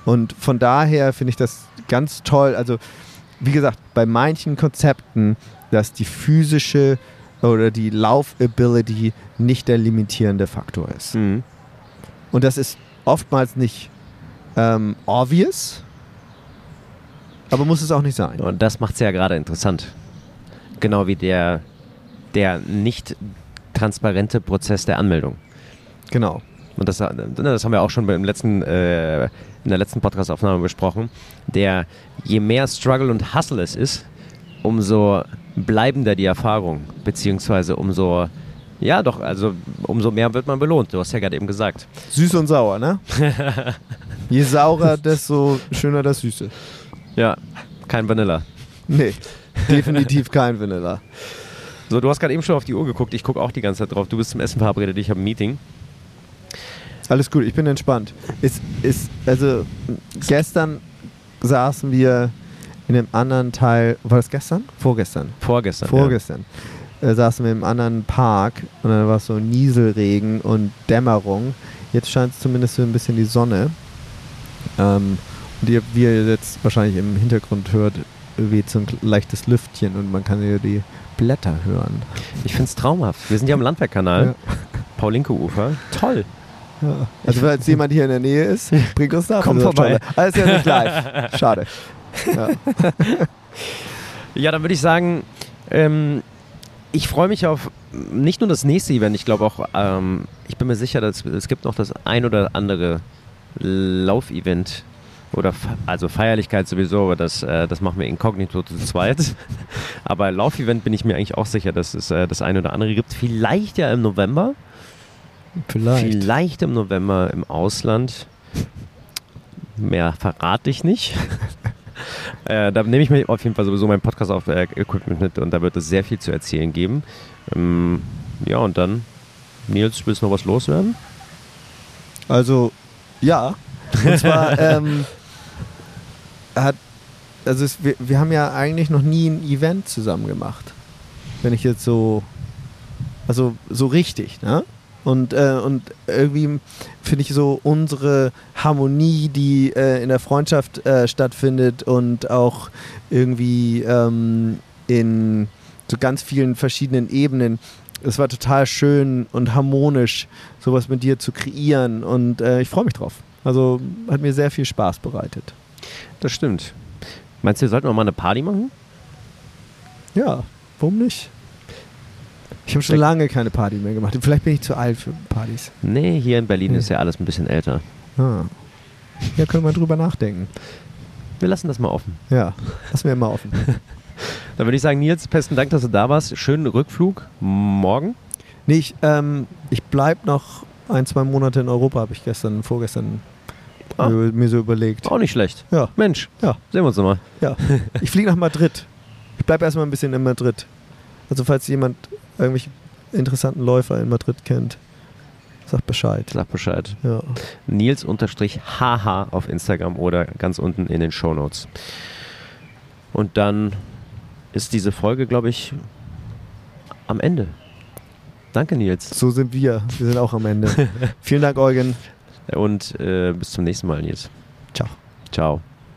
Und von daher finde ich das ganz toll. Also, wie gesagt, bei manchen Konzepten, dass die physische oder die Laufability nicht der limitierende Faktor ist. Mhm. Und das ist oftmals nicht ähm, obvious, aber muss es auch nicht sein. Und das macht es ja gerade interessant. Genau wie der, der nicht transparente Prozess der Anmeldung. Genau. Und das, das haben wir auch schon beim letzten, äh, in der letzten Podcast-Aufnahme besprochen. Der, je mehr Struggle und Hustle es ist, umso bleibender die Erfahrung, beziehungsweise umso, ja doch, also umso mehr wird man belohnt. Du hast ja gerade eben gesagt. Süß und sauer, ne? Je saurer, desto schöner das Süße. Ja, kein Vanilla. Nee, definitiv kein Vanilla. So, du hast gerade eben schon auf die Uhr geguckt. Ich gucke auch die ganze Zeit drauf. Du bist zum Essen verabredet. Ich habe ein Meeting. Alles gut, ich bin entspannt. Ist, ist, also gestern saßen wir in einem anderen Teil, war das gestern? Vorgestern. Vorgestern. Vorgestern. Äh, saßen wir im anderen Park und dann war es so Nieselregen und Dämmerung. Jetzt scheint es zumindest so ein bisschen die Sonne. Ähm, Und ihr, wie ihr jetzt wahrscheinlich im Hintergrund hört, weht so ein leichtes Lüftchen und man kann hier die Blätter hören. Ich finde es traumhaft. Wir sind ja am Landwehrkanal. Ja. Paulinke-Ufer. Toll. Ja. Also falls jemand hier in der Nähe ist, bringt uns nach. Kommt ist vorbei. Alles ja nicht live. Schade. Ja. Ja, dann würde ich sagen, ähm, ich freue mich auf nicht nur das nächste Event, ich glaube auch, ähm, ich bin mir sicher, dass es gibt noch das ein oder andere Laufevent oder Fe- also Feierlichkeit sowieso, aber das, äh, das machen wir inkognito zu zweit. aber Laufevent bin ich mir eigentlich auch sicher, dass es äh, das ein oder andere gibt. Vielleicht ja im November. Vielleicht. Vielleicht im November im Ausland. Mehr verrate ich nicht. äh, da nehme ich mir auf jeden Fall sowieso mein Podcast auf äh, Equipment mit und da wird es sehr viel zu erzählen geben. Ähm, ja, und dann, Nils, willst du noch was loswerden? Also, ja. Und zwar ähm, hat, also es, wir, wir haben ja eigentlich noch nie ein Event zusammen gemacht. Wenn ich jetzt so, also so richtig, ne? Und, äh, und irgendwie finde ich so unsere Harmonie, die äh, in der Freundschaft äh, stattfindet und auch irgendwie ähm, in so ganz vielen verschiedenen Ebenen. Es war total schön und harmonisch, sowas mit dir zu kreieren und äh, ich freue mich drauf. Also hat mir sehr viel Spaß bereitet. Das stimmt. Meinst du, wir sollten noch mal eine Party machen? Ja, warum nicht? Ich habe schon lange keine Party mehr gemacht. Vielleicht bin ich zu alt für Partys. Nee, hier in Berlin Nee. ist ja alles ein bisschen älter. Ah. Ja, können wir drüber nachdenken. Wir lassen das mal offen. Ja, lassen wir immer offen. Dann würde ich sagen, Nils, besten Dank, dass du da warst. Schönen Rückflug morgen. Nee, ich, ähm, ich bleib noch ein, zwei Monate in Europa, habe ich gestern, vorgestern Ah. mir, mir so überlegt. Auch nicht schlecht. Ja, Mensch, Ja. sehen wir uns nochmal. ja. Ich fliege nach Madrid. Ich bleibe erstmal ein bisschen in Madrid. Also falls jemand irgendwelche interessanten Läufer in Madrid kennt, sagt Bescheid. Sag Bescheid. Ja. Nils-HH auf Instagram oder ganz unten in den Shownotes. Und dann ist diese Folge, glaube ich, am Ende. Danke, Nils. So sind wir. Wir sind auch am Ende. Vielen Dank, Eugen. Und äh, bis zum nächsten Mal, Nils. Ciao. Ciao.